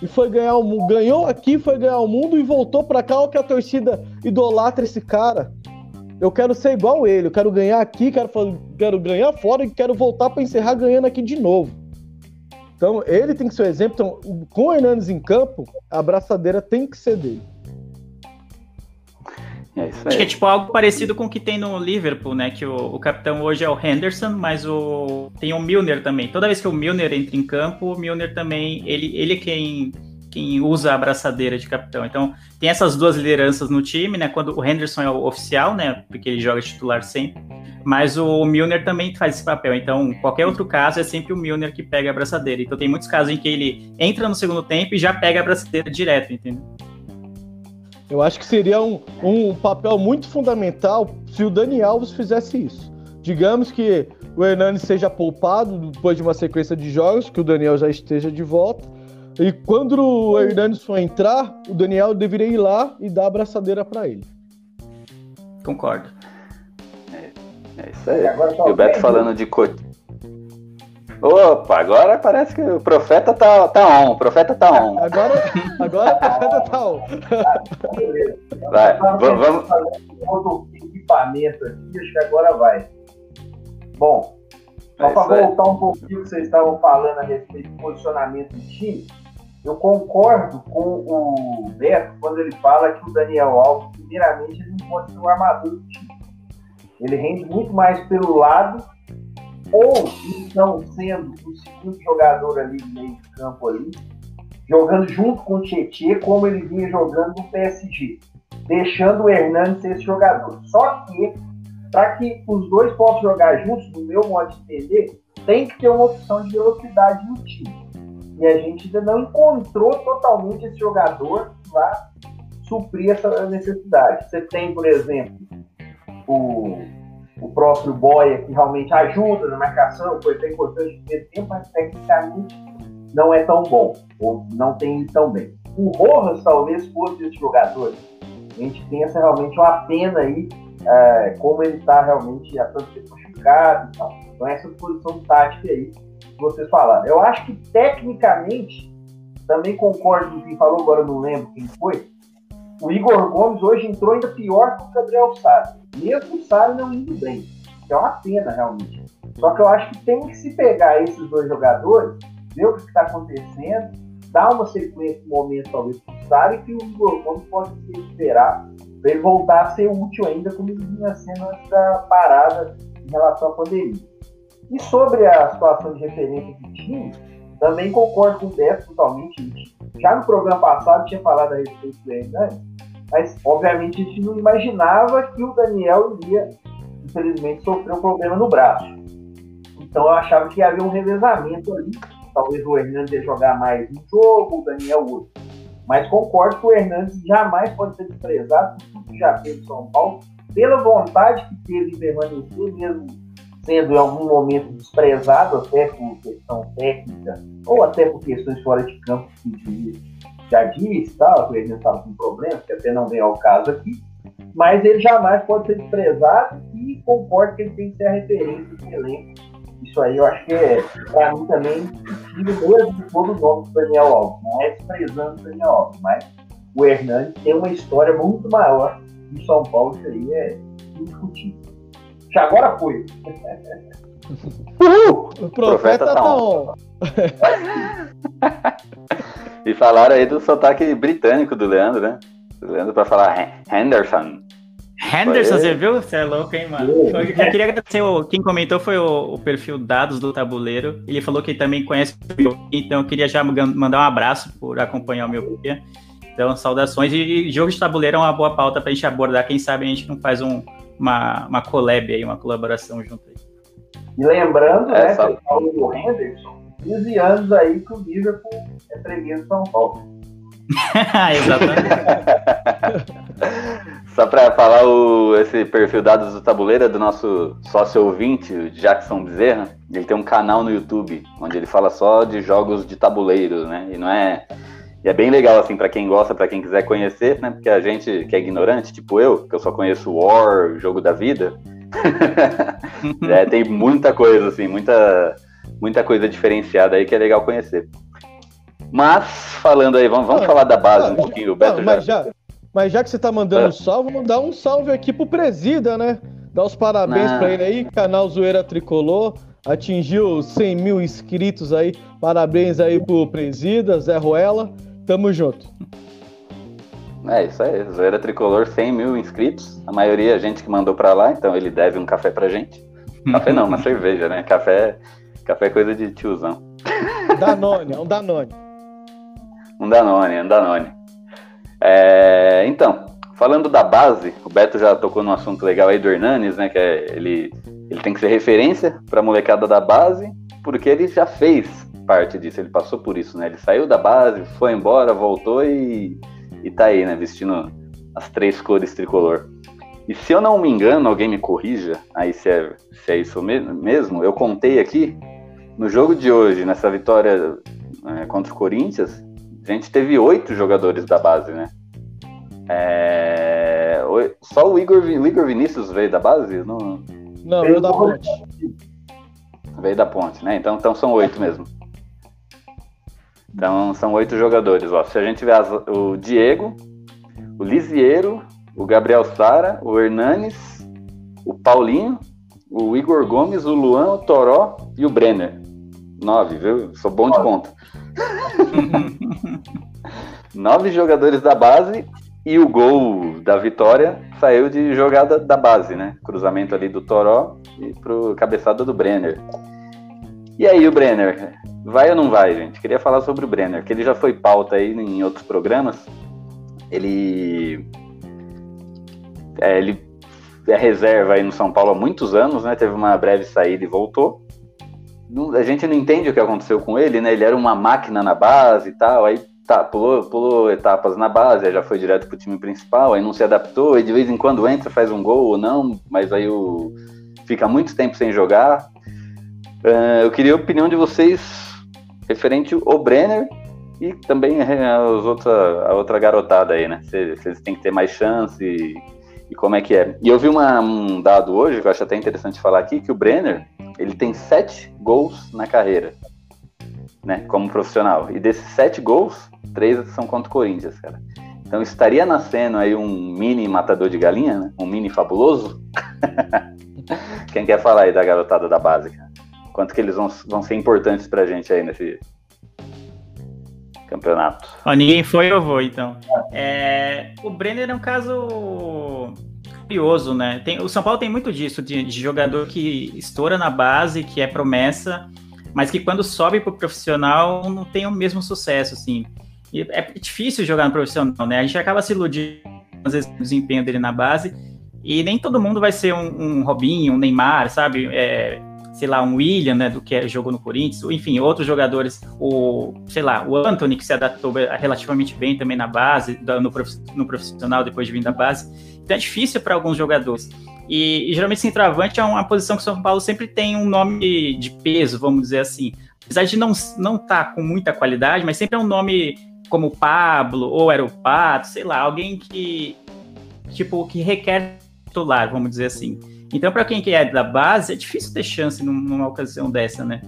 e foi ganhar o mundo, ganhou aqui, foi ganhar o mundo e voltou para cá, olha que a torcida idolatra esse cara. Eu quero ser igual ele, eu quero ganhar aqui, quero, quero ganhar fora e quero voltar para encerrar ganhando aqui de novo. Então, ele tem que ser o exemplo. Então, com o Hernandes em campo, a abraçadeira tem que ser dele.
É Acho que é tipo algo parecido com o que tem no Liverpool, né? Que o, o, capitão hoje é o Henderson, mas o tem o Milner também. Toda vez que o Milner entra em campo, o Milner também, ele, ele é quem, quem usa a abraçadeira de capitão. Então, tem essas duas lideranças no time, né? Quando o Henderson é o oficial, né? Porque ele joga titular sempre. Mas o Milner também faz esse papel. Então, qualquer outro caso é sempre o Milner que pega a abraçadeira. Então, tem muitos casos em que ele entra no segundo tempo e já pega a abraçadeira direto, entendeu?
Eu acho que seria um, um papel muito fundamental se o Dani Alves fizesse isso. Digamos que o Hernandes seja poupado depois de uma sequência de jogos, que o Daniel já esteja de volta. E quando o Hernandes for entrar, o Daniel deveria ir lá e dar a abraçadeira para ele.
Concordo.
É, é isso aí. E o Beto falando de Coutinho. Opa, agora parece que o profeta tá, tá on, o profeta tá on.
Agora, agora o profeta tá on.
Vai, vamos. Outro equipamento aqui, acho que agora vai. Bom, só é para voltar um pouquinho que vocês estavam falando a respeito do posicionamento do time, eu concordo com o Beto quando ele fala que o Daniel Alves, primeiramente, ele não pode ser o armador do time. Ele rende muito mais pelo lado ou então sendo o segundo jogador ali no meio de campo ali, jogando junto com o Tietchan, como ele vinha jogando no PSG, deixando o Hernandes ser esse jogador. Só que, para que os dois possam jogar juntos, no meu modo de entender, tem que ter uma opção de velocidade no time. E a gente ainda não encontrou totalmente esse jogador para suprir essa necessidade. Você tem, por exemplo, o o próprio Boia, que realmente ajuda na marcação, foi bem importante no primeiro tempo, mas tecnicamente não é tão bom, ou não tem tão bem. O Rojas talvez fosse esse jogador. A gente pensa realmente uma pena aí, é, como ele está realmente há tanto tempo machucado e tal. Então, essa posição tática aí vocês falaram. Eu acho que tecnicamente, também concordo com quem falou, agora não lembro quem foi. O Igor Gomes hoje entrou ainda pior que o Gabriel Sá mesmo o Sara não indo bem. É uma pena, realmente. Só que eu acho que tem que se pegar esses dois jogadores, ver o que está acontecendo, dar uma sequência, um momento, talvez, para o Sara e que o Igor Gomes pode se esperar para ele voltar a ser útil ainda, como ele vinha sendo antes da parada em relação à pandemia. E sobre a situação de referência do time, também concordo com o Beto totalmente. Já no programa passado tinha falado a respeito do Hernandes, mas, obviamente, a gente não imaginava que o Daniel iria, infelizmente, sofrer um problema no braço. Então, eu achava que havia um revezamento ali. Talvez o Hernandes jogar mais um jogo, o Daniel outro. Mas concordo que o Hernandes jamais pode ser desprezado por tudo que já fez em São Paulo, pela vontade que teve em permanecer, mesmo sendo em algum momento desprezado, até por questão técnica, ou até por questões fora de campo que já disse, tal, que ele estava com problemas, que até não vem ao caso aqui, mas ele jamais pode ser desprezado e concordo que ele tem que ser a referência do elenco. Isso aí eu acho que é, para mim também,
tiro mesmo de todo o nome do Daniel Alves, não é desprezando o Daniel Alves, mas o Hernani tem uma história muito maior no São Paulo, isso aí é indiscutível. Já agora foi.
Uhul! O profeta, profeta tá, tá on.
e falaram aí do sotaque britânico do Leandro, né? Do Leandro pra falar Henderson.
Henderson, você viu? Você é louco, hein, mano? Eu queria agradecer, quem comentou foi o, o, perfil Dados do Tabuleiro. Ele falou que também conhece o então eu queria já mandar um abraço por acompanhar o meu dia. Então, saudações. E, jogo de tabuleiro é uma boa pauta pra gente abordar. Quem sabe a gente não faz um, uma, uma collab aí, uma colaboração junto aí.
E lembrando, é, né, sabe? você do Henderson, 15 anos aí que o Liverpool é de São Paulo.
Exatamente. Só para falar o, esse perfil dados do tabuleiro é do nosso sócio ouvinte, o Jackson Bezerra. Ele tem um canal no YouTube onde ele fala só de jogos de tabuleiro, né? E não é e é bem legal, assim, para quem gosta, para quem quiser conhecer, né? Porque a gente que é ignorante, tipo eu, que eu só conheço War, Jogo da Vida, é, tem muita coisa, assim, muita, muita coisa diferenciada aí que é legal conhecer. Mas, falando aí, vamos, vamos falar da base um pouquinho, Beto
mas já... Mas já que você tá mandando um salve, vamos dar um salve aqui pro Presida, né? Dar os parabéns ah. para ele aí, canal Zoeira Tricolor. Atingiu 100 mil inscritos aí. Parabéns aí pro Presida, Zé Ruela. Tamo junto.
É isso aí, Zoeira Tricolor, 100 mil inscritos. A maioria é gente que mandou pra lá, então ele deve um café pra gente. Café não, uma cerveja, né? Café, café é coisa de tiozão.
Danone, é um Danone.
Um Danone, um Danone. É, então, falando da base, o Beto já tocou num assunto legal aí do Hernanes, né? Que é, ele, ele tem que ser referência pra molecada da base, porque ele já fez parte disso, ele passou por isso, né? Ele saiu da base, foi embora, voltou e, e tá aí, né? Vestindo as três cores tricolor. E se eu não me engano, alguém me corrija, aí se é, se é isso mesmo, eu contei aqui, no jogo de hoje, nessa vitória é, contra o Corinthians, a gente teve oito jogadores da base, né? É, só o Igor, o Igor Vinícius veio da base?
Não, não veio da ponte.
Veio da ponte, né? Então, então são oito mesmo. Então são oito jogadores. Ó. Se a gente tiver o Diego, o Lisiero, o Gabriel Sara, o Hernanes, o Paulinho, o Igor Gomes, o Luan, o Toró e o Brenner. Nove, viu? Sou bom de conta. Nove jogadores da base e o gol da vitória saiu de jogada da base, né? Cruzamento ali do Toró e pro cabeçada do Brenner. E aí o Brenner, vai ou não vai, gente? Queria falar sobre o Brenner, que ele já foi pauta aí em outros programas. Ele é, ele é reserva aí no São Paulo há muitos anos, né? Teve uma breve saída e voltou. a gente não entende o que aconteceu com ele, né? Ele era uma máquina na base e tal, aí tá, pulou, pulou etapas na base, já foi direto pro time principal, aí não se adaptou, e de vez em quando entra, faz um gol ou não, mas aí o... fica muito tempo sem jogar. Uh, eu queria a opinião de vocês referente ao Brenner e também as outra, a outra garotada aí, né? Se, se eles têm que ter mais chance e, e, como é que é. E eu vi uma, um dado hoje, que eu acho até interessante falar aqui, que o Brenner, ele tem sete gols na carreira, né? Como profissional. E desses sete gols, três são contra o Corinthians, cara. Então estaria nascendo aí um mini matador de galinha, né? Um mini fabuloso. Quem quer falar aí da garotada da base, cara? Quanto que eles vão, vão ser importantes pra gente aí nesse campeonato.
Ó, ninguém foi, eu vou, então. É, o Brenner é um caso curioso, né? Tem, o São Paulo tem muito disso, de, de, jogador que estoura na base, que é promessa, mas que quando sobe pro profissional não tem o mesmo sucesso, assim. E é difícil jogar no profissional, né? A gente acaba se iludindo, às vezes, com o desempenho dele na base, e nem todo mundo vai ser um, um Robinho, um Neymar, sabe? É, sei lá, um William, né, do que jogou no Corinthians, enfim, outros jogadores, o, sei lá, o Anthony, que se adaptou relativamente bem também na base, no profissional, depois de vir da base. Então é difícil para alguns jogadores. E, e geralmente centroavante é uma posição que o São Paulo sempre tem um nome de peso, vamos dizer assim. Apesar de não não estar tá com muita qualidade, mas sempre é um nome como Pablo ou era o Pato, sei lá, alguém que tipo que requer titular, vamos dizer assim. Então, para quem é da base, é difícil ter chance numa ocasião dessa, né?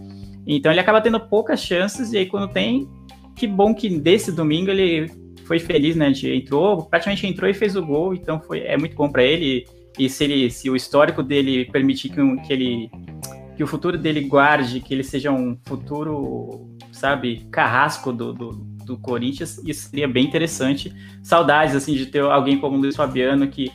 Então ele acaba tendo poucas chances, e aí quando tem, que bom que desse domingo ele foi feliz, né? De entrou, praticamente entrou e fez o gol, então foi, é muito bom para ele. E se, ele, se o histórico dele permitir que, que ele que o futuro dele guarde, que ele seja um futuro, sabe, carrasco do, do, do Corinthians, isso seria bem interessante. Saudades, assim, de ter alguém como o Luiz Fabiano que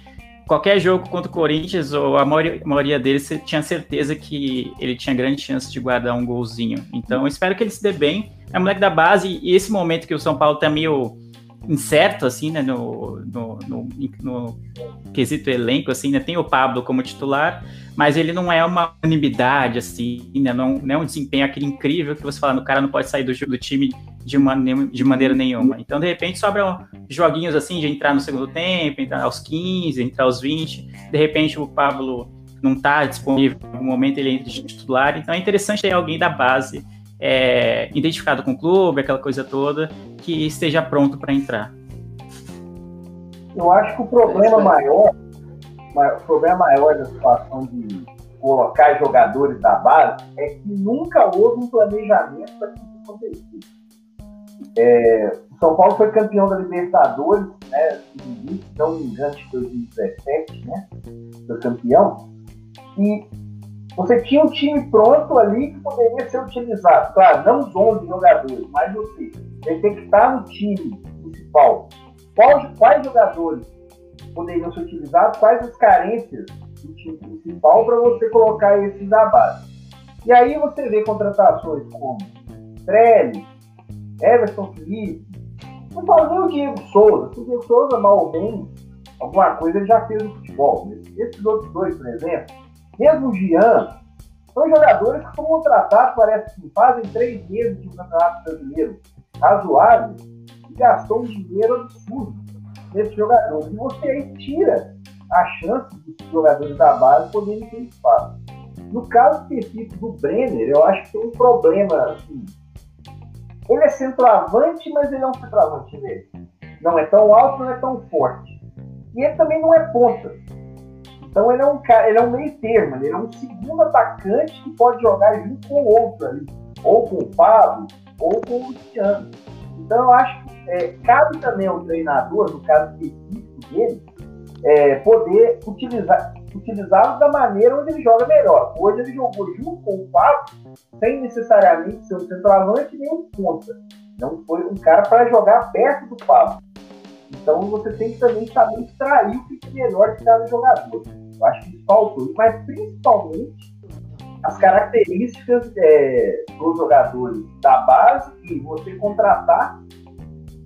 qualquer jogo contra o Corinthians, ou a maioria, deles, você tinha certeza que ele tinha grande chance de guardar um golzinho. Então, espero que ele se dê bem. É moleque da base, e esse momento que o São Paulo tá meio incerto, assim, né, no, no, no, no quesito elenco, assim, né, tem o Pablo como titular, mas ele não é uma unanimidade, assim, né, não, não é um desempenho aquele incrível que você fala, no cara não pode sair do, do time de, uma, de maneira nenhuma. Então, de repente, sobram joguinhos, assim, de entrar no segundo tempo, entrar aos 15, entrar aos 20, de repente o Pablo não está disponível, no momento ele entra de titular, então é interessante ter alguém da base é, identificado com o clube, aquela coisa toda, que esteja pronto para entrar.
Eu acho que o problema maior, o problema maior da situação de colocar jogadores da base é que nunca houve um planejamento para que isso acontecesse. É, o São Paulo foi campeão da Libertadores, né? Se não me engano, de 2017, né? Foi campeão. E você tinha um time pronto ali que poderia ser utilizado. Claro, não os 11 jogadores, mas você. Tem que estar no time principal. Quais, quais jogadores poderiam ser utilizados? Quais as carências do time principal para você colocar esses da base? E aí você vê contratações como Trellis, Everton Felipe, não falo nem o Diego Souza. O Diego Souza, mal ou bem, alguma coisa ele já fez no futebol. Esses outros dois, por exemplo, mesmo o Jean, são jogadores que são contratados, parece que fazem três meses de um campeonato brasileiro razoável e gastou um dinheiro absurdo nesses jogadores. E você aí tira a chance dos jogadores da base poderem ter espaço. No caso específico do Brenner, eu acho que tem um problema assim. Ele é centroavante, mas ele é um centroavante dele. Não é tão alto, não é tão forte. E ele também não é ponta. Então ele é um cara, ele é um meio termo, ele é um segundo atacante que pode jogar junto com o outro ali, ou com o Pablo, ou com o Luciano. Então eu acho que é, cabe também ao treinador, no caso específico dele, é, poder utilizar utilizá-lo da maneira onde ele joga melhor. Hoje ele jogou junto com o Pablo, sem necessariamente ser um centroavante nem um ponta. Não foi um cara para jogar perto do Pablo. Então você tem que também saber extrair o que é melhor de cada jogador. Eu acho que isso faltou. Mas principalmente as características é, dos jogadores da base e você contratar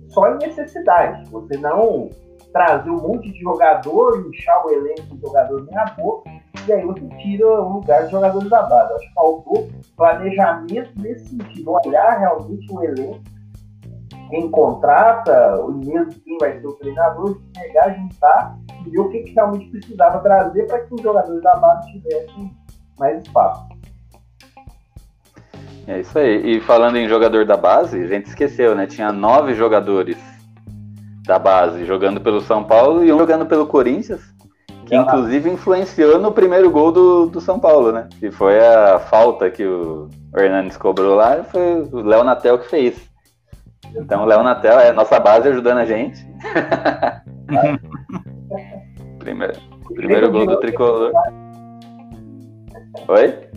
só em necessidade. Você não trazer um monte de jogador, inchar o elenco de jogador nem a boca, e aí você tira o lugar de jogadores da base. Acho que faltou planejamento nesse sentido, olhar realmente o elenco quem contrata, o mesmo quem vai ser o treinador, pegar, juntar e ver o que, que realmente precisava trazer para que os jogadores da base tivessem mais espaço.
É isso aí. E falando em jogador da base, a gente esqueceu, né? Tinha nove jogadores da base jogando pelo São Paulo e um jogando pelo Corinthians, que inclusive influenciou no primeiro gol do, do São Paulo, né? Que foi a falta que o Hernandes cobrou lá, foi o Léo Natel que fez. Então, o Léo Natel é nossa base ajudando a gente. primeiro primeiro gol do tricolor. Oi?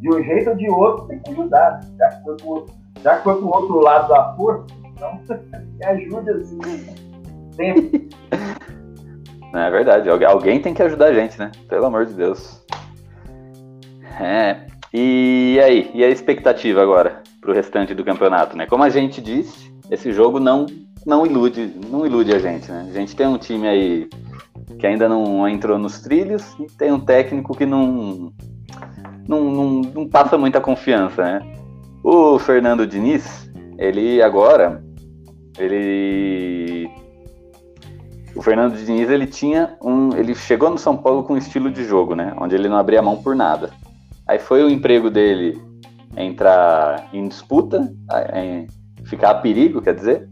De um jeito ou de outro tem que ajudar. Já que foi pro, já que foi pro outro lado da força, então me ajuda assim.
É verdade. Alguém tem que ajudar a gente, né? Pelo amor de Deus. É. E aí? E a expectativa agora pro restante do campeonato, né? Como a gente disse, esse jogo não não ilude, não ilude a gente, né? A gente tem um time aí que ainda não entrou nos trilhos e tem um técnico que não não, não, não passa muita confiança, né? O Fernando Diniz, ele agora ele o Fernando Diniz ele tinha um ele chegou no São Paulo com um estilo de jogo, né? Onde ele não abria mão por nada. Aí foi o emprego dele entrar em disputa, em, ficar a perigo, quer dizer.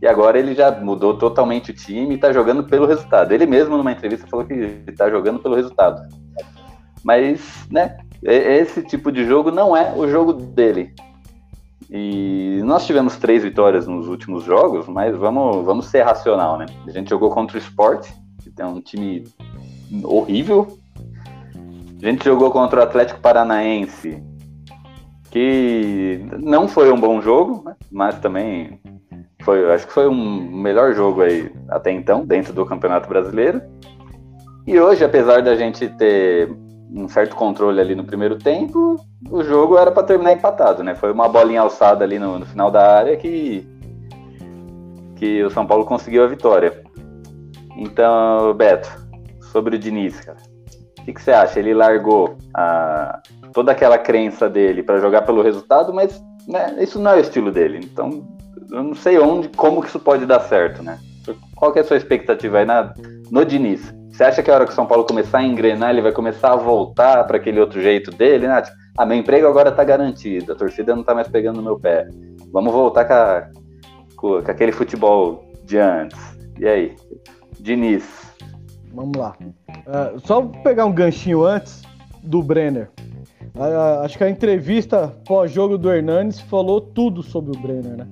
E agora ele já mudou totalmente o time e está jogando pelo resultado. Ele mesmo, numa entrevista, falou que está jogando pelo resultado. Mas, né, esse tipo de jogo não é o jogo dele. E nós tivemos três vitórias nos últimos jogos, mas vamos, vamos ser racional, né? A gente jogou contra o Sport, que tem um time horrível. A gente jogou contra o Atlético Paranaense, que não foi um bom jogo, né? mas também foi, acho que foi um melhor jogo aí até então, dentro do Campeonato Brasileiro. E hoje, apesar da gente ter um certo controle ali no primeiro tempo, o jogo era para terminar empatado, né? Foi uma bolinha alçada ali no, no, final da área que, que o São Paulo conseguiu a vitória. Então, Beto, sobre o Diniz, cara, o que, que você acha? Ele largou a, toda aquela crença dele para jogar pelo resultado, mas né, isso não é o estilo dele. Então, eu não sei onde, como que isso pode dar certo, né? Qual que é a sua expectativa aí na, no Diniz? Você acha que a hora que o São Paulo começar a engrenar, ele vai começar a voltar para aquele outro jeito dele, né? Tipo, ah, meu emprego agora está garantido, a torcida não está mais pegando no meu pé. Vamos voltar com, a, com, com aquele futebol de antes. E aí? Diniz.
Vamos lá. Uh, só pegar um ganchinho antes do Brenner. Uh, acho que a entrevista pós-jogo do Hernanes falou tudo sobre o Brenner, né?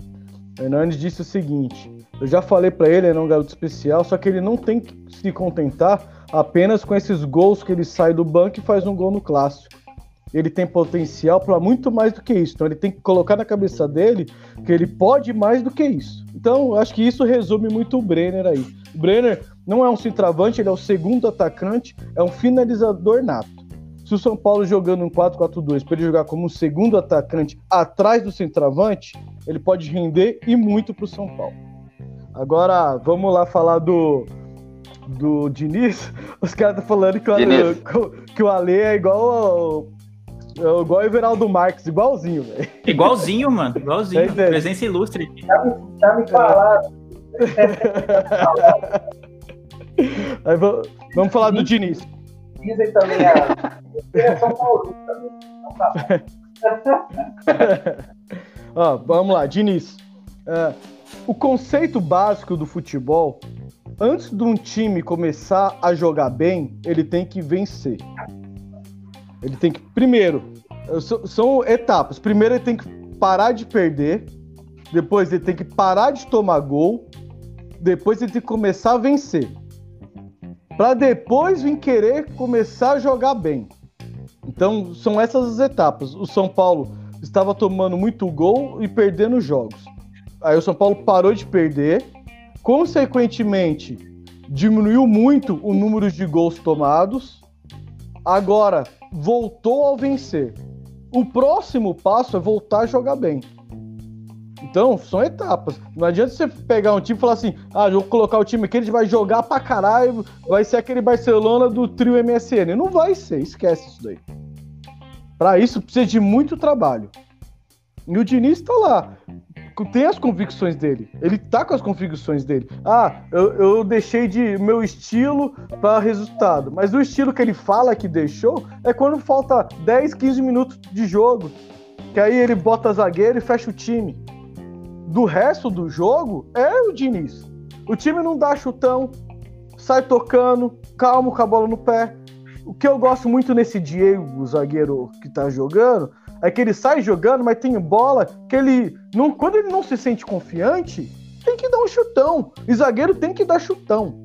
O Hernanes disse o seguinte: eu já falei para ele, ele é um garoto especial, só que ele não tem que se contentar apenas com esses gols que ele sai do banco e faz um gol no clássico. Ele tem potencial para muito mais do que isso. Então ele tem que colocar na cabeça dele que ele pode mais do que isso. Então acho que isso resume muito o Brenner aí. O Brenner não é um centroavante, ele é o segundo atacante, é um finalizador nato. Se o São Paulo jogando um 4-4-2 para ele jogar como um segundo atacante atrás do centroavante, ele pode render e muito para o São Paulo. Agora, vamos lá falar do, do Diniz. Os caras estão falando que o, Ale, que o Ale é igual ao, é igual o Everaldo Marques, igualzinho, velho.
Igualzinho, mano. Igualzinho. É, Presença ilustre.
Já me, já me falaram.
Aí, vamos falar do Diniz.
Dizem também a. É São Paulo também. Então tá
Ó, vamos lá, Diniz. Uh, o conceito básico do futebol, antes de um time começar a jogar bem, ele tem que vencer. Ele tem que, primeiro, são etapas. Primeiro ele tem que parar de perder, depois ele tem que parar de tomar gol, depois ele tem que começar a vencer. Para depois vir querer começar a jogar bem. Então, são essas as etapas. O São Paulo estava tomando muito gol e perdendo jogos. Aí o São Paulo parou de perder, consequentemente diminuiu muito o número de gols tomados. Agora voltou a vencer. O próximo passo é voltar a jogar bem. Então, são etapas. Não adianta você pegar um time e falar assim: ah, vou colocar o time aqui, ele vai jogar pra caralho, vai ser aquele Barcelona do trio MSN. Não vai ser, esquece isso daí. Para isso precisa de muito trabalho. E o Diniz tá lá tem as convicções dele. Ele tá com as convicções dele. Ah, eu, eu deixei de meu estilo para resultado. Mas o estilo que ele fala que deixou é quando falta 10, 15 minutos de jogo. Que aí ele bota zagueiro e fecha o time. Do resto do jogo é o Diniz. O time não dá chutão, sai tocando, calmo com a bola no pé. O que eu gosto muito nesse Diego, o zagueiro que tá jogando, é que ele sai jogando, mas tem bola que ele. Não, quando ele não se sente confiante, tem que dar um chutão. E zagueiro tem que dar chutão.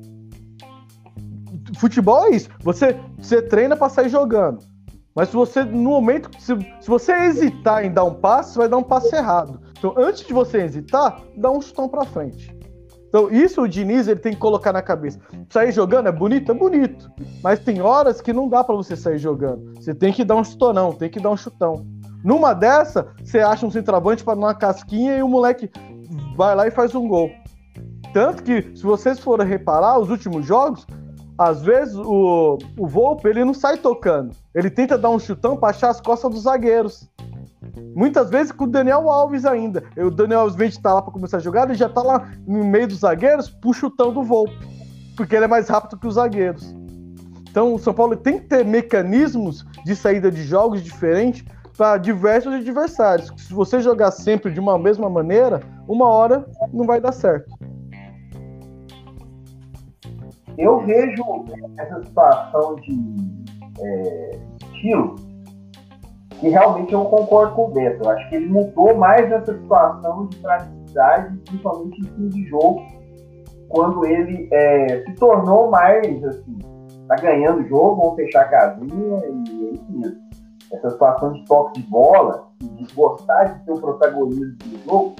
Futebol é isso. Você, você treina para sair jogando. Mas se você, no momento, se, se você hesitar em dar um passe, vai dar um passe errado. Então, antes de você hesitar, dá um chutão para frente. Então, isso o Diniz ele tem que colocar na cabeça. Sair jogando é bonito? É bonito. Mas tem horas que não dá para você sair jogando. Você tem que dar um chutonão, tem que dar um chutão. Numa dessa, você acha um centroavante para uma casquinha e o moleque vai lá e faz um gol. Tanto que, se vocês forem reparar, os últimos jogos, às vezes o, o Volpe ele não sai tocando. Ele tenta dar um chutão para achar as costas dos zagueiros. Muitas vezes com o Daniel Alves ainda. O Daniel Alves vem de estar tá lá para começar a jogar, ele já está lá no meio dos zagueiros pro chutão do Volpe. Porque ele é mais rápido que os zagueiros. Então o São Paulo tem que ter mecanismos de saída de jogos diferentes para diversos adversários. Se você jogar sempre de uma mesma maneira, uma hora não vai dar certo.
Eu vejo essa situação de é, estilo E realmente eu concordo com o Beto. Eu acho que ele mudou mais essa situação de praticidade, principalmente em fim de jogo, quando ele é, se tornou mais assim, tá ganhando o jogo, vamos fechar a casinha e é isso mesmo. Essa situação de toque de bola, de gostar de ter o protagonismo do jogo,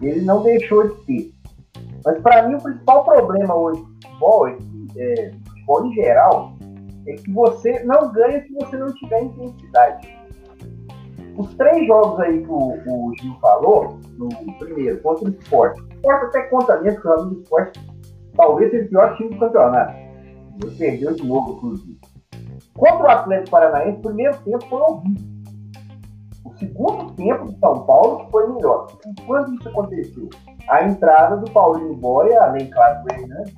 ele não deixou de ter. Mas para mim o principal problema hoje do futebol é que, é, futebol em geral, é que você não ganha se você não tiver intensidade. Os três jogos aí que o, o Gil falou, no primeiro, contra o esporte, o esporte até conta mesmo, que o esporte talvez seja o pior time do campeonato. Ele perdeu de novo, inclusive. Contra o Atlético Paranaense, o primeiro tempo foi horrível. O segundo tempo de São Paulo foi melhor. E quando isso aconteceu? A entrada do Paulinho Boia, além, claro, do Hernandes,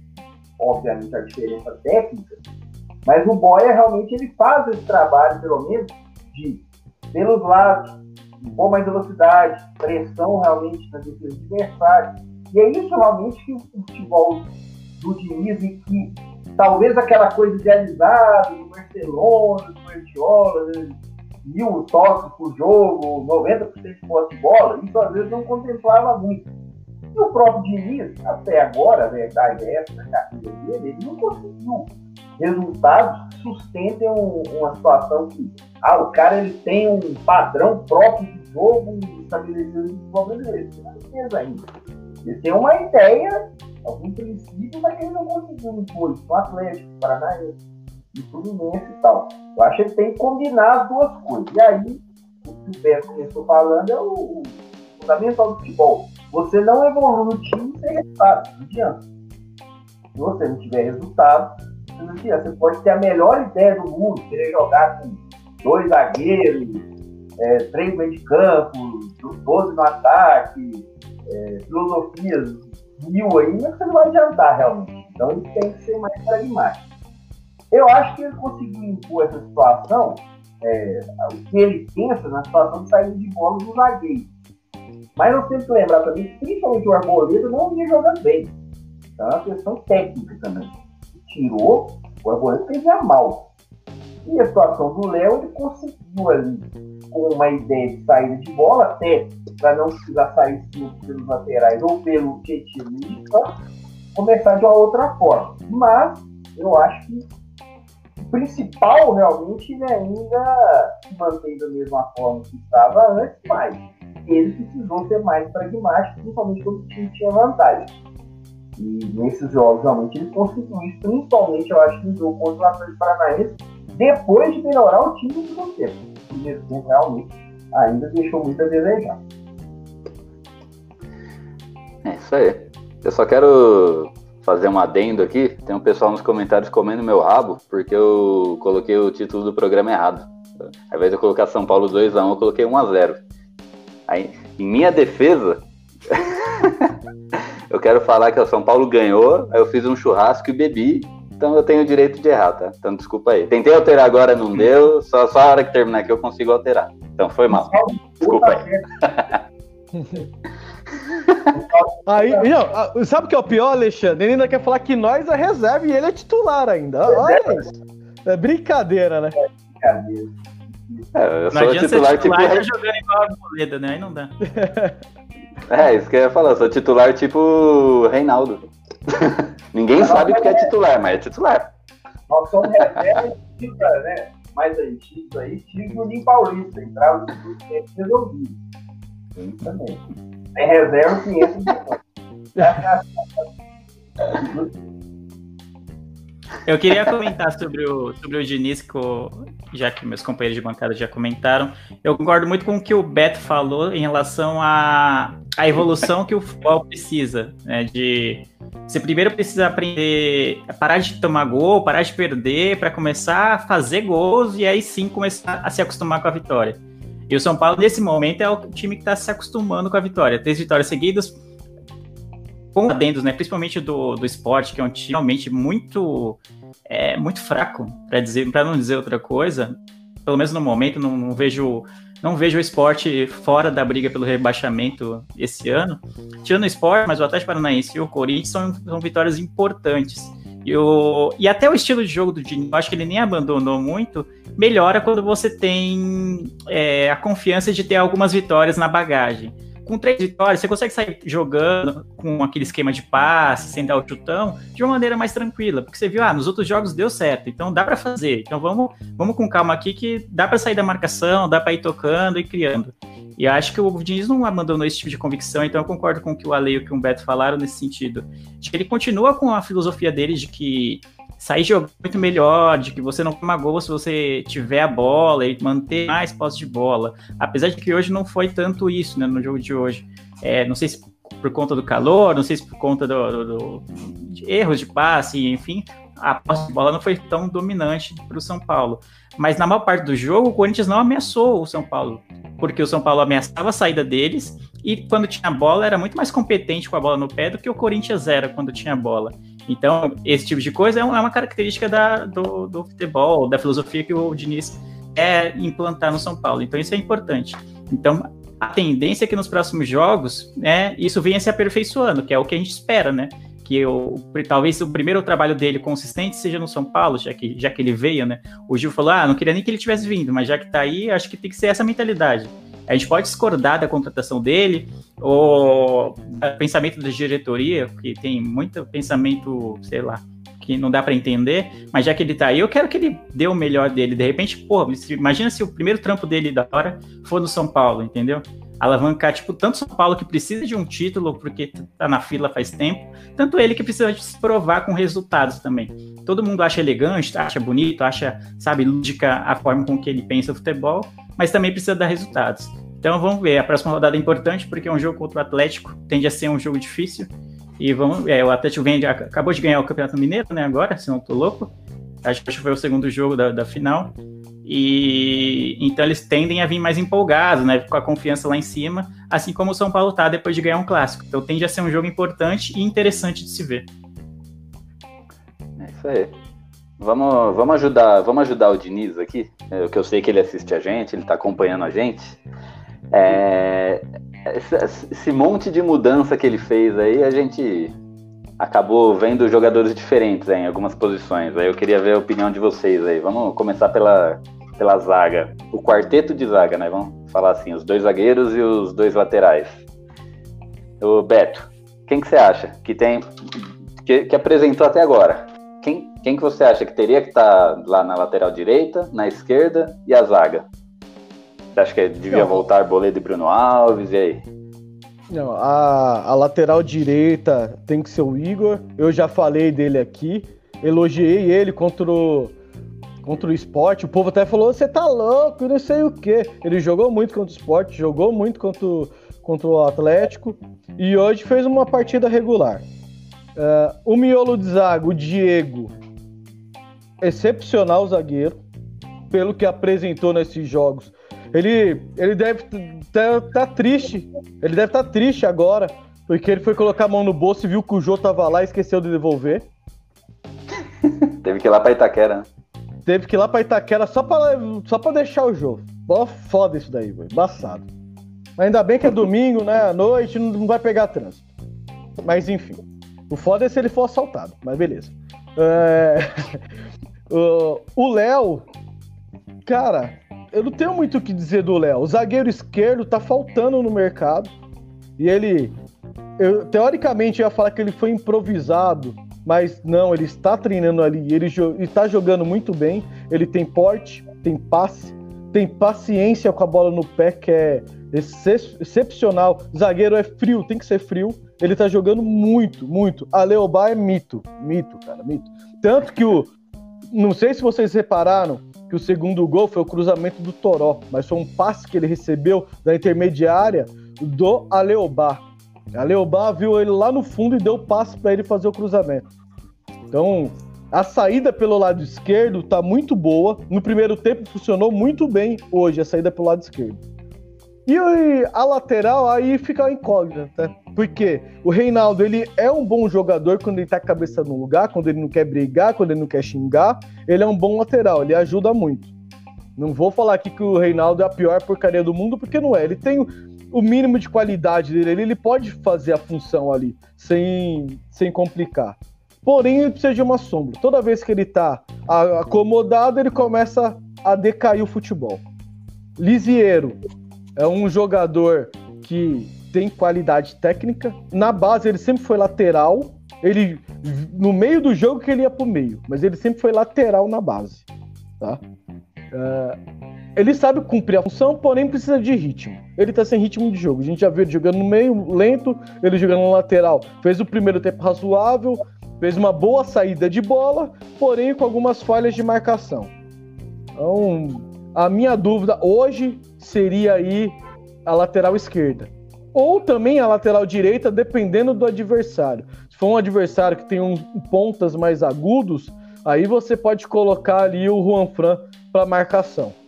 obviamente a diferença técnica, mas o Boia realmente ele faz esse trabalho, pelo menos, de pelos lados, com mais velocidade, pressão realmente na defesa adversária. E é isso realmente que o futebol do Diniz e que talvez aquela coisa idealizada do Barcelona, do Guardiola, né, mil toques por jogo, 90% de posse de bola, isso às vezes não contemplava muito. E o próprio Diniz, até agora, a verdade é essa, na carreira dele, ele não conseguiu resultados que sustentem um, uma situação que ah, o cara ele tem um padrão próprio de jogo estabelecido no futebol brasileiro. Ele não ainda. Ele tem uma ideia, algum princípio, mas ele não conseguiu impor isso no Atlético, Paranaense, no Fluminense e tal. Eu acho que ele tem que combinar as duas coisas. E aí, o que o Beto começou falando é o, fundamental do futebol. Você não evolui no time sem resultado, não adianta. Se você não tiver resultado. Você pode ter a melhor ideia do mundo, querer jogar com dois zagueiros, é, três meio de campo, 12 no ataque, é, filosofias mil aí, mas você não vai adiantar realmente. Então ele tem que ser mais pragmático. Eu acho que ele conseguiu impor essa situação, é, o que ele pensa na situação de saída de bola do zagueiro. Mas eu tenho que lembrar também que principalmente o Arboleda não vinha jogando bem. Então é uma questão técnica também. Tirou, o Arboleda fez mal. E a situação do Léo, ele conseguiu ali, com uma ideia de saída de bola, até para não precisar sair pelos laterais ou pelo Tietchan começar de uma outra forma. Mas eu acho que o principal realmente né, ainda se mantém da mesma forma que estava antes, mas ele precisou ser mais pragmático, principalmente quando o time tinha vantagem. E nesses jogos realmente ele conseguiu isso, principalmente eu acho que no jogo contra o Atlético Paranaense, depois de melhorar o time segundo tempo. O tempo realmente ainda deixou muito a desejar.
É isso aí. Eu só quero fazer um adendo aqui. Tem um pessoal nos comentários comendo meu rabo, porque eu coloquei o título do programa errado. Ao invés de eu colocar São Paulo 2x1, eu coloquei 1x0. Aí, em minha defesa, eu quero falar que o São Paulo ganhou, aí eu fiz um churrasco e bebi, então eu tenho o direito de errar, tá? Então desculpa aí. Tentei alterar agora, não deu, só, só a hora que terminar aqui eu consigo alterar. Então foi mal. Desculpa aí.
Aí, não, sabe o que é o pior, Alexandre? Ele ainda quer falar que nós é reserva e ele é titular ainda. Olha isso. É brincadeira, né?
É brincadeira.
É, eu sou
adianta
titular,
ser titular
tipo.
tá jogando igual a Arboleda, né? Aí não dá.
É, isso que eu ia falar, eu sou titular tipo Reinaldo. Ninguém sabe o que é titular, mas é titular.
Nós somos reserva de né? Mais antigos aí, do Lim Paulista. Entrava no resolvia. Isso também. Tem reserva que entra depois.
Eu queria comentar sobre o, sobre o Diniz, que o- já que meus companheiros de bancada já comentaram. Eu concordo muito com o que o Beto falou em relação à, à evolução que o futebol precisa. Né, de você primeiro precisa aprender a parar de tomar gol, parar de perder, para começar a fazer gols e aí sim começar a se acostumar com a vitória. E o São Paulo, nesse momento, é o time que está se acostumando com a vitória. Três vitórias seguidas, com adendos, né? Principalmente do, do esporte, que é um time realmente muito, é, muito fraco, para dizer, para não dizer outra coisa. Pelo menos no momento, não, não vejo não vejo o esporte fora da briga pelo rebaixamento esse ano. Tirando o esporte, mas o Atlético Paranaense e o Corinthians são, são vitórias importantes. E, o, e até o estilo de jogo do Diniz, eu acho que ele nem abandonou muito, melhora quando você tem é, a confiança de ter algumas vitórias na bagagem. Com três vitórias, você consegue sair jogando com aquele esquema de passe, sem dar o chutão, de uma maneira mais tranquila, porque você viu, ah, nos outros jogos deu certo, então dá para fazer. Então vamos, vamos com calma aqui que dá para sair da marcação, dá para ir tocando e criando. E acho que o Diniz não abandonou esse tipo de convicção, então eu concordo com o que o Ale e o que o Beto falaram nesse sentido. Que ele continua com a filosofia dele de que sair jogando muito melhor, de que você não toma gol se você tiver a bola e manter mais posse de bola. Apesar de que hoje não foi tanto isso, né, no jogo de hoje. É, não sei se por conta do calor, não sei se por conta do, do, do de erros de passe, enfim, a posse de bola não foi tão dominante para o São Paulo. Mas na maior parte do jogo, o Corinthians não ameaçou o São Paulo, porque o São Paulo ameaçava a saída deles e quando tinha bola era muito mais competente com a bola no pé do que o Corinthians era quando tinha bola. Então, esse tipo de coisa é, é uma característica da, do, do futebol, da filosofia que o Diniz quer implantar no São Paulo. Então, isso é importante. Então, a tendência é que nos próximos jogos, né, isso venha se aperfeiçoando, que é o que a gente espera, né? Que o, talvez o primeiro trabalho dele consistente seja no São Paulo, já que, já que ele veio, né? O Gil falou: ah, não queria nem que ele tivesse vindo, mas já que tá aí, acho que tem que ser essa mentalidade. A gente pode discordar da contratação dele, ou do pensamento da diretoria, que tem muito pensamento, sei lá, que não dá para entender, mas já que ele tá aí, eu quero que ele dê o melhor dele. De repente, pô, imagina se o primeiro trampo dele da hora for no São Paulo, entendeu? Alavancar, tipo, tanto São Paulo que precisa de um título, porque tá na fila faz tempo, tanto ele que precisa se provar com resultados também. Todo mundo acha elegante, acha bonito, acha, sabe, lúdica a forma com que ele pensa o futebol, mas também precisa dar resultados. Então vamos ver, a próxima rodada é importante porque é um jogo contra o Atlético, tende a ser um jogo difícil. E vamos, é, o Atlético vem, acabou de ganhar o Campeonato Mineiro, né, agora, se não tô louco. Acho que foi o segundo jogo da, da final. E então eles tendem a vir mais empolgados, né, com a confiança lá em cima, assim como o São Paulo tá depois de ganhar um clássico. Então tende a ser um jogo importante e interessante de se ver.
É isso aí. Vamos, vamos, ajudar, vamos ajudar o Diniz aqui, é, que eu sei que ele assiste a gente, ele está acompanhando a gente. É, esse, monte de mudança que ele fez aí, a gente acabou vendo jogadores diferentes aí, em algumas posições. Aí eu queria ver a opinião de vocês aí. Vamos começar pela, pela zaga. O quarteto de zaga, né? Vamos falar assim, os dois zagueiros e os dois laterais. O Beto, quem que você acha que tem que, que apresentou até agora? Quem, quem que você acha que teria que estar tá lá na lateral direita, na esquerda e a zaga? Você acha que devia voltar Boledo e Bruno Alves? E aí?
Não, a, a lateral direita tem que ser o Igor. Eu já falei dele aqui. Elogiei ele contra o, contra o esporte. O povo até falou: você tá louco, não sei o quê. Ele jogou muito contra o esporte, jogou muito contra o, contra o Atlético. E hoje fez uma partida regular. Uh, o miolo de zaga, o Diego, excepcional zagueiro, pelo que apresentou nesses jogos. Ele, ele deve estar tá, tá triste, ele deve estar tá triste agora, porque ele foi colocar a mão no bolso e viu que o Jô tava lá e esqueceu de devolver.
Teve que ir lá pra Itaquera, né?
Teve que ir lá pra Itaquera só pra, só pra deixar o Jô. Bó foda isso daí, velho. Embaçado. Ainda bem que é domingo, né? À noite, não vai pegar trânsito. Mas enfim. O foda é se ele for assaltado, mas beleza. É... o Léo, cara, eu não tenho muito o que dizer do Léo. O zagueiro esquerdo tá faltando no mercado. E ele. Eu, teoricamente, eu ia falar que ele foi improvisado, mas não, ele está treinando ali. Ele está jogando muito bem. Ele tem porte, tem passe, tem paciência com a bola no pé, que é excepcional. Zagueiro é frio, tem que ser frio. Ele tá jogando muito, muito. A Leobar é mito. Mito, cara, mito. Tanto que o. Não sei se vocês repararam que o segundo gol foi o cruzamento do Toró, mas foi um passe que ele recebeu da intermediária do Aleobar. A Leobar viu ele lá no fundo e deu passe para ele fazer o cruzamento. Então, a saída pelo lado esquerdo tá muito boa. No primeiro tempo funcionou muito bem hoje a saída pelo lado esquerdo. E a lateral aí fica incógnita, né? Porque o Reinaldo, ele é um bom jogador quando ele tá a cabeça no lugar, quando ele não quer brigar, quando ele não quer xingar. Ele é um bom lateral, ele ajuda muito. Não vou falar aqui que o Reinaldo é a pior porcaria do mundo, porque não é. Ele tem o mínimo de qualidade dele, ele pode fazer a função ali, sem, sem complicar. porém ele precisa de uma sombra. Toda vez que ele tá acomodado, ele começa a decair o futebol. Lisieiro é um jogador que tem qualidade técnica. Na base, ele sempre foi lateral. Ele, no meio do jogo, que ele ia pro meio, mas ele sempre foi lateral na base. Tá? É, ele sabe cumprir a função, porém precisa de ritmo. Ele tá sem ritmo de jogo. A gente já viu ele jogando no meio, lento, ele jogando no lateral. Fez o primeiro tempo razoável, fez uma boa saída de bola, porém com algumas falhas de marcação. Então, a minha dúvida hoje seria aí a lateral esquerda. Ou também a lateral direita, dependendo do adversário. Se for um adversário que tem um, pontas mais agudos, aí você pode colocar ali o Juan Fran para marcação.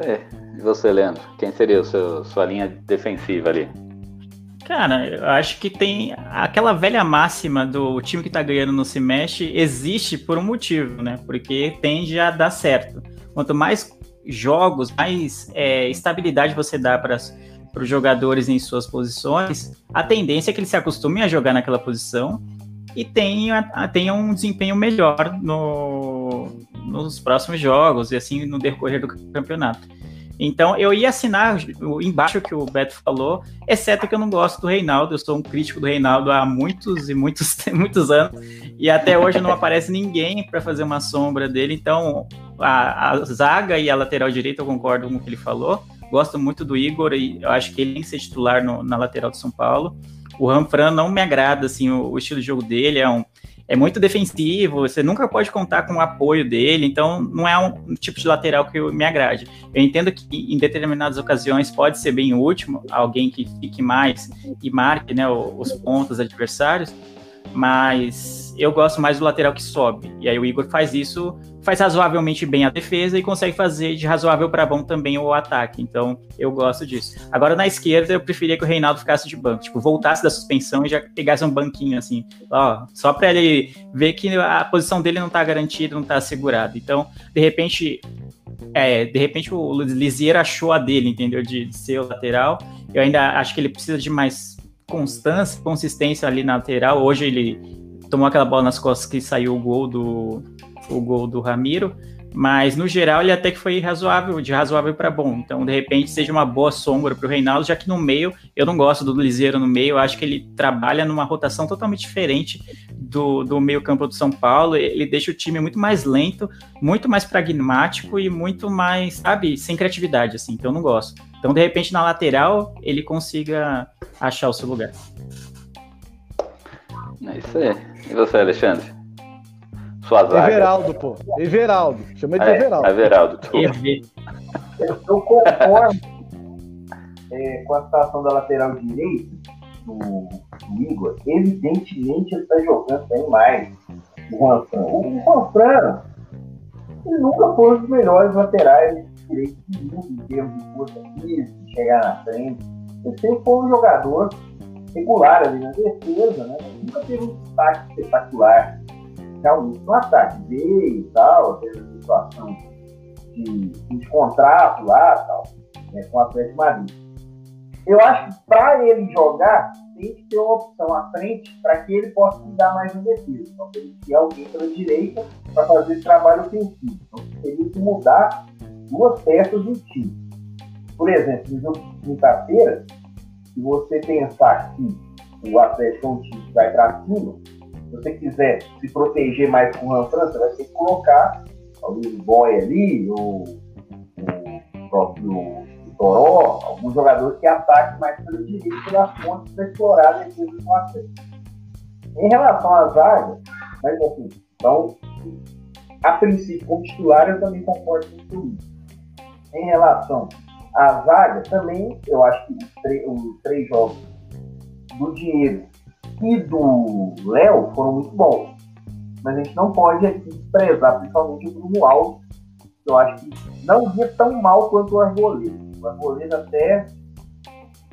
Isso. E você, Leandro? Quem seria seu, sua linha defensiva ali?
Cara, eu acho que tem aquela velha máxima do time que tá ganhando não se mexe, existe por um motivo, né? Porque tende a dar certo. Quanto mais jogos, mais é, estabilidade você dá para os jogadores em suas posições, a tendência é que eles se acostumem a jogar naquela posição e tenha, tenha um desempenho melhor no, nos próximos jogos e assim no decorrer do campeonato. Então eu ia assinar embaixo que o Beto falou, exceto que eu não gosto do Reinaldo, eu sou um crítico do Reinaldo há muitos e muitos, muitos anos, e até hoje não aparece ninguém para fazer uma sombra dele, então a, a, zaga e a lateral direita eu concordo com o que ele falou, gosto muito do Igor e eu acho que ele tem que ser titular no, na lateral do São Paulo. O Ranfran não me agrada, assim, o, o estilo de jogo dele é um é muito defensivo, você nunca pode contar com o apoio dele, então não é um tipo de lateral que me agrade. Eu entendo que em determinadas ocasiões pode ser bem útil, alguém que fique mais e marque né, os pontos adversários, mas eu gosto mais do lateral que sobe. E aí o Igor faz isso, faz razoavelmente bem a defesa e consegue fazer de razoável para bom também o ataque. Então eu gosto disso. Agora na esquerda eu preferia que o Reinaldo ficasse de banco, tipo, voltasse da suspensão e já pegasse um banquinho assim, ó, só para ele ver que a posição dele não tá garantida, não tá assegurada. Então, de repente, é, de repente o Lisier achou a dele, entendeu? De, de ser o lateral. Eu ainda acho que ele precisa de mais constância, consistência ali na lateral. Hoje ele tomou aquela bola nas costas que saiu o gol do o gol do Ramiro, mas no geral ele até que foi razoável, de razoável para bom. Então, de repente, seja uma boa sombra para o Reinaldo, já que no meio, eu não gosto do Liseiro no meio, eu acho que ele trabalha numa rotação totalmente diferente do, do meio-campo do São Paulo. Ele deixa o time muito mais lento, muito mais pragmático e muito mais, sabe, sem criatividade, assim. Então, eu não gosto. Então, de repente, na lateral, ele consiga achar o seu lugar.
É isso aí. E você, Alexandre? Sua zaga.
Everaldo, pô. Everaldo. Chama de
é,
Everaldo.
Everaldo.
Eu concordo é, com a situação da lateral direita do, do Igor. Evidentemente ele está jogando bem mais. O Juan Fran. O Juan Fran, ele nunca foi um dos melhores laterais direitos do mundo em termos de força física, de chegar na frente. Ele sempre foi um jogador regular ali na defesa, né? Nunca teve um destaque espetacular. Realmente no ataque veio e tal, teve a situação de, de contrato lá tal, né, com o Atlético Madrid. Eu acho que para ele jogar, tem que ter uma opção à frente para que ele possa dar mais no defesa. Então, tem que ter alguém pela direita para fazer esse trabalho ofensivo. Então, teria que mudar duas peças do time. Por exemplo, no jogo de quinta-feira, se você pensar que o Atlético é um time que vai para cima, se você quiser se proteger mais com o Ran França, vai ter que colocar talvez o Boy ali, ou o próprio Toró, alguns jogadores que ataquem mais pelo direito pelas pontes para explorar a defesa do Atlético. Em relação à zaga, mas assim, então, a princípio, como titular, eu também concordo com isso. Em relação a zaga, também, eu acho que os, três jogos do Diego e do Léo foram muito bons. Mas a gente não pode aqui desprezar, principalmente o Bruno Alves, que eu acho que não via tão mal quanto o Arboleda. O Arboleda até,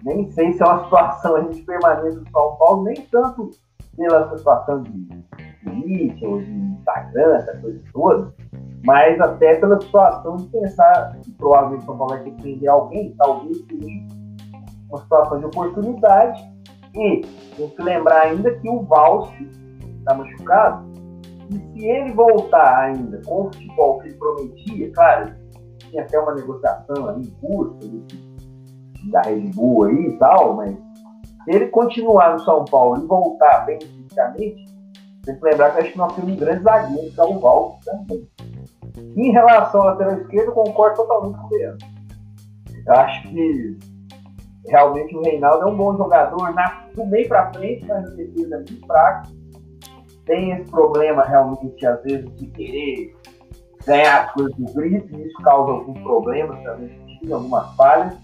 nem sei se é uma situação a gente permanente do São Paulo, nem tanto pela situação de política ou de Instagram, essa coisa toda, mas até pela situação de pensar que provavelmente São Paulo vai ter que prender alguém, talvez seja uma situação de oportunidade E tem que lembrar ainda que o Valse está machucado. E se ele voltar ainda com o futebol que ele prometia, claro, tinha até uma negociação ali em curso da Red Bull aí e tal, mas se ele continuar no São Paulo e voltar bem fisicamente, tem que lembrar que nós temos um grande zagueiro, que é o Valse também. Em relação ao lateral esquerdo, concordo totalmente com o Leandro. Eu acho que realmente o Reinaldo é um bom jogador na, do meio para frente, mas na defesa é muito fraco. Tem esse problema realmente, às vezes, de querer ganhar as coisas do grito, e isso causa alguns problemas também, algumas falhas.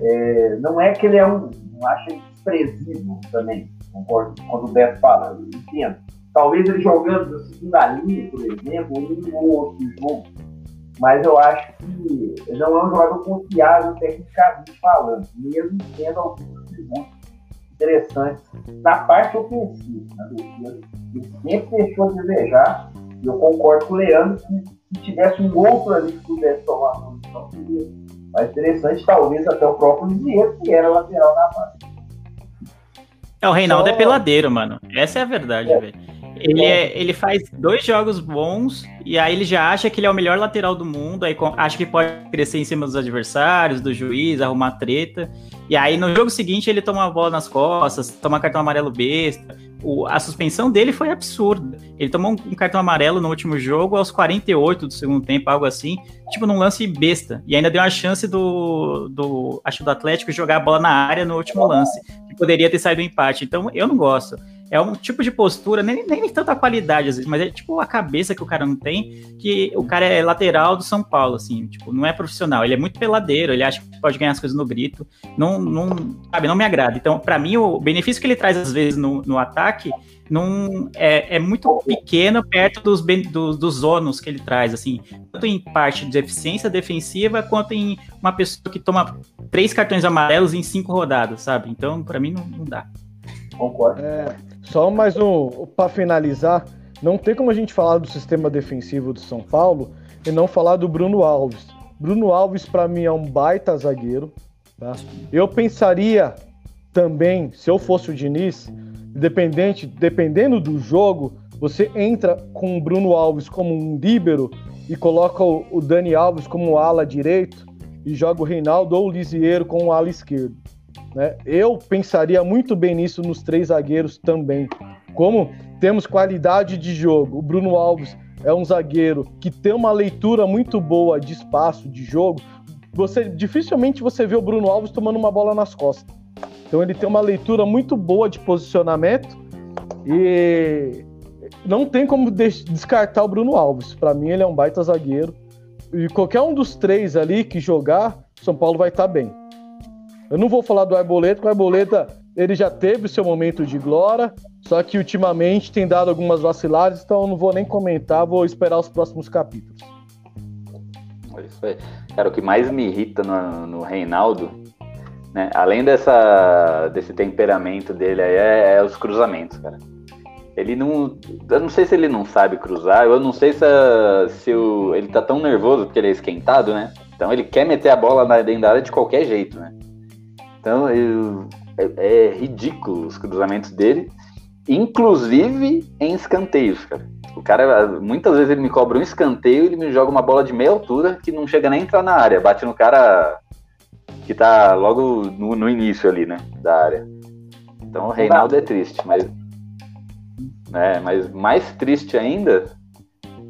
É, não é que ele é um. Não acho desprezível também, concordo quando o Beto fala, eu entendo. Talvez ele jogando na segunda linha, por exemplo, um ou outro jogo mas eu acho que não é um jogador confiável tecnicamente falando, mesmo tendo alguns atributos interessantes na parte ofensiva, na defesa. Ele sempre deixou a desejar, e eu concordo com o Leandro que se tivesse um outro ali que pudesse tomar a posição, seria mais interessante, talvez até o próprio Lisieiro, que era lateral na base.
É, o Reinaldo é peladeiro, mano. Essa é a verdade, é. velho. Ele, é, ele faz dois jogos bons e aí ele já acha que ele é o melhor lateral do mundo, aí acha que pode crescer em cima dos adversários, do juiz, arrumar treta. E aí no jogo seguinte ele toma a bola nas costas, toma cartão amarelo besta. O, a suspensão dele foi absurda. Ele tomou um, um, cartão amarelo no último jogo aos 48 do segundo tempo, algo assim, tipo num lance besta. E ainda deu a chance do, do acho do Atlético jogar a bola na área no último lance, que poderia ter saído um empate. Então eu não gosto é um tipo de postura, nem, nem tanta qualidade, às vezes, mas é tipo a cabeça que o cara não tem, que o cara é lateral do São Paulo, assim, tipo, não é profissional, ele é muito peladeiro, ele acha que pode ganhar as coisas no grito, não, não sabe, não me agrada. Então, para mim, o benefício que ele traz, às vezes, no, no ataque, não, é, é muito pequeno perto dos, dos, ônus que ele traz, assim, tanto em parte de eficiência defensiva, quanto em uma pessoa que toma três cartões amarelos em cinco rodadas, sabe? Então, para mim, não, não dá.
Concordo. É, só mais um, para finalizar, não tem como a gente falar do sistema defensivo do São Paulo e não falar do Bruno Alves. Bruno Alves, para mim, é um baita zagueiro. Tá? Eu pensaria também, se eu fosse o Diniz, independente, dependendo do jogo, você entra com o Bruno Alves como um líbero e coloca o Dani Alves como ala direito e joga o Reinaldo ou o Lisieiro com o ala esquerdo. Né? Eu pensaria muito bem nisso nos três zagueiros também. Como temos qualidade de jogo, o Bruno Alves é um zagueiro que tem uma leitura muito boa de espaço, de jogo. Você dificilmente você vê o Bruno Alves tomando uma bola nas costas. Então ele tem uma leitura muito boa de posicionamento e não tem como descartar o Bruno Alves. Para mim ele é um baita zagueiro e qualquer um dos três ali que jogar, São Paulo vai estar tá bem. Eu não vou falar do Arboleta, porque o Arboleta ele já teve o seu momento de glória, só que ultimamente tem dado algumas vaciladas, então eu não vou nem comentar, vou esperar os próximos capítulos.
É isso aí. Cara, o que mais me irrita no, no Reinaldo, né, além dessa, desse temperamento dele aí, é, é, os cruzamentos, cara. Ele não. Eu não sei se ele não sabe cruzar, eu não sei se, se o, ele tá tão nervoso porque ele é esquentado, né? Então ele quer meter a bola na, dentro da área de qualquer jeito, né? Então, eu, é, é, ridículo os cruzamentos dele, inclusive em escanteios, cara. O cara, muitas vezes ele me cobra um escanteio e ele me joga uma bola de meia altura que não chega nem a entrar na área, bate no cara que tá logo no, no início ali, né, da área. Então o Reinaldo é triste, mas é, mas mais triste ainda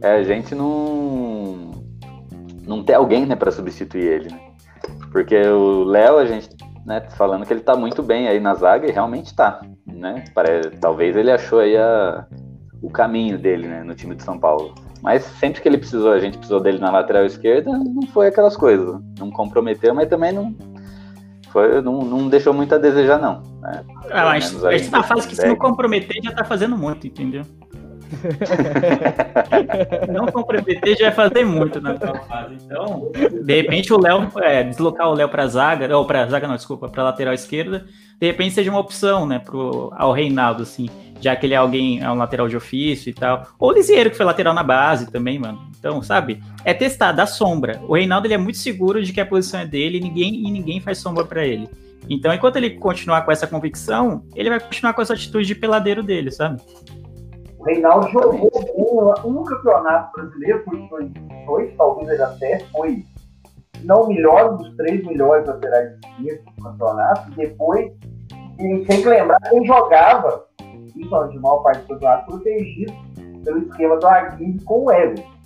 é a gente não não ter alguém, né, para substituir ele, né? Porque o Léo a gente né, falando que ele tá muito bem aí na zaga e realmente tá, né? Parece, talvez ele achou aí a, o caminho dele, né, no time de São Paulo. Mas sempre que ele precisou, a gente precisou dele na lateral esquerda, não foi aquelas coisas. Não comprometeu, mas também não foi, não, não deixou muito a desejar, não. Né?
Ah, mas a gente tá fase que se não comprometer já tá fazendo muito, entendeu? não comprometer já vai fazer muito na fase. Então, de repente o Léo, é, deslocar o Léo para zaga, ou para zaga não, desculpa, para lateral esquerda, de repente seja uma opção, né, pro ao Reinaldo assim, já que ele é alguém, é um lateral de ofício e tal. Ou o Lisieiro que foi lateral na base também, mano. Então, sabe? É testar, dá sombra. O Reinaldo ele é muito seguro de que a posição é dele e ninguém e ninguém faz sombra para ele. Então, enquanto ele continuar com essa convicção, ele vai continuar com essa atitude de peladeiro dele, sabe?
Reinaldo jogou um campeonato brasileiro, por dois, talvez ele até foi não o melhor dos três melhores laterais do campeonato. Depois, e tem que lembrar quem jogava, principalmente de maior parte do campeonato, protegido pelo esquema do Aguirre com o Everton.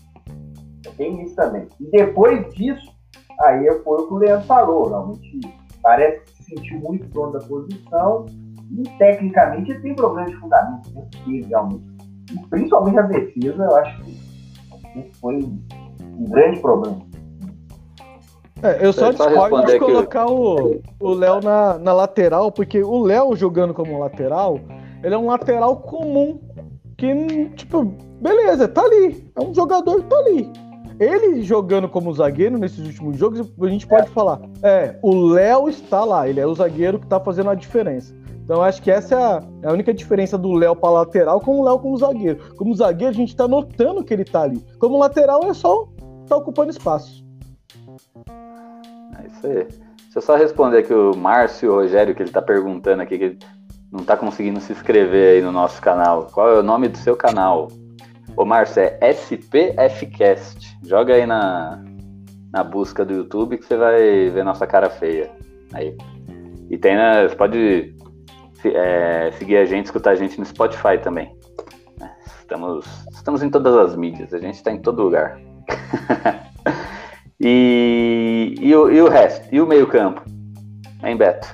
Tem isso também. E depois disso, aí foi o que o Leandro falou. Realmente parece que se sentiu muito dono da posição e tecnicamente ele tem problemas de fundamento. Teve, realmente. Principalmente a defesa, eu acho que foi um grande problema.
É, eu só discordo de colocar o Léo na, na lateral, porque o Léo jogando como lateral, ele é um lateral comum. Que, tipo, beleza, tá ali. É um jogador que tá ali. Ele jogando como zagueiro nesses últimos jogos, a gente pode falar, é, o Léo está lá, ele é o zagueiro que tá fazendo a diferença. Então acho que essa é a, é a única diferença do Léo para lateral com o Léo como zagueiro. Como zagueiro, a gente tá notando que ele tá ali. Como lateral, é só tá ocupando espaço.
É isso aí. Deixa eu só responder aqui o Márcio Rogério, que ele tá perguntando aqui, que ele não tá conseguindo se inscrever aí no nosso canal. Qual é o nome do seu canal? Ô, Márcio, é SPFcast. Joga aí na, na busca do YouTube que você vai ver nossa cara feia. Aí. E tem na. Você pode é, seguir a gente, escutar a gente no Spotify também. É, estamos, estamos em todas as mídias, a gente está em todo lugar. e, e, o, e o resto? E o meio-campo? Hein, Beto?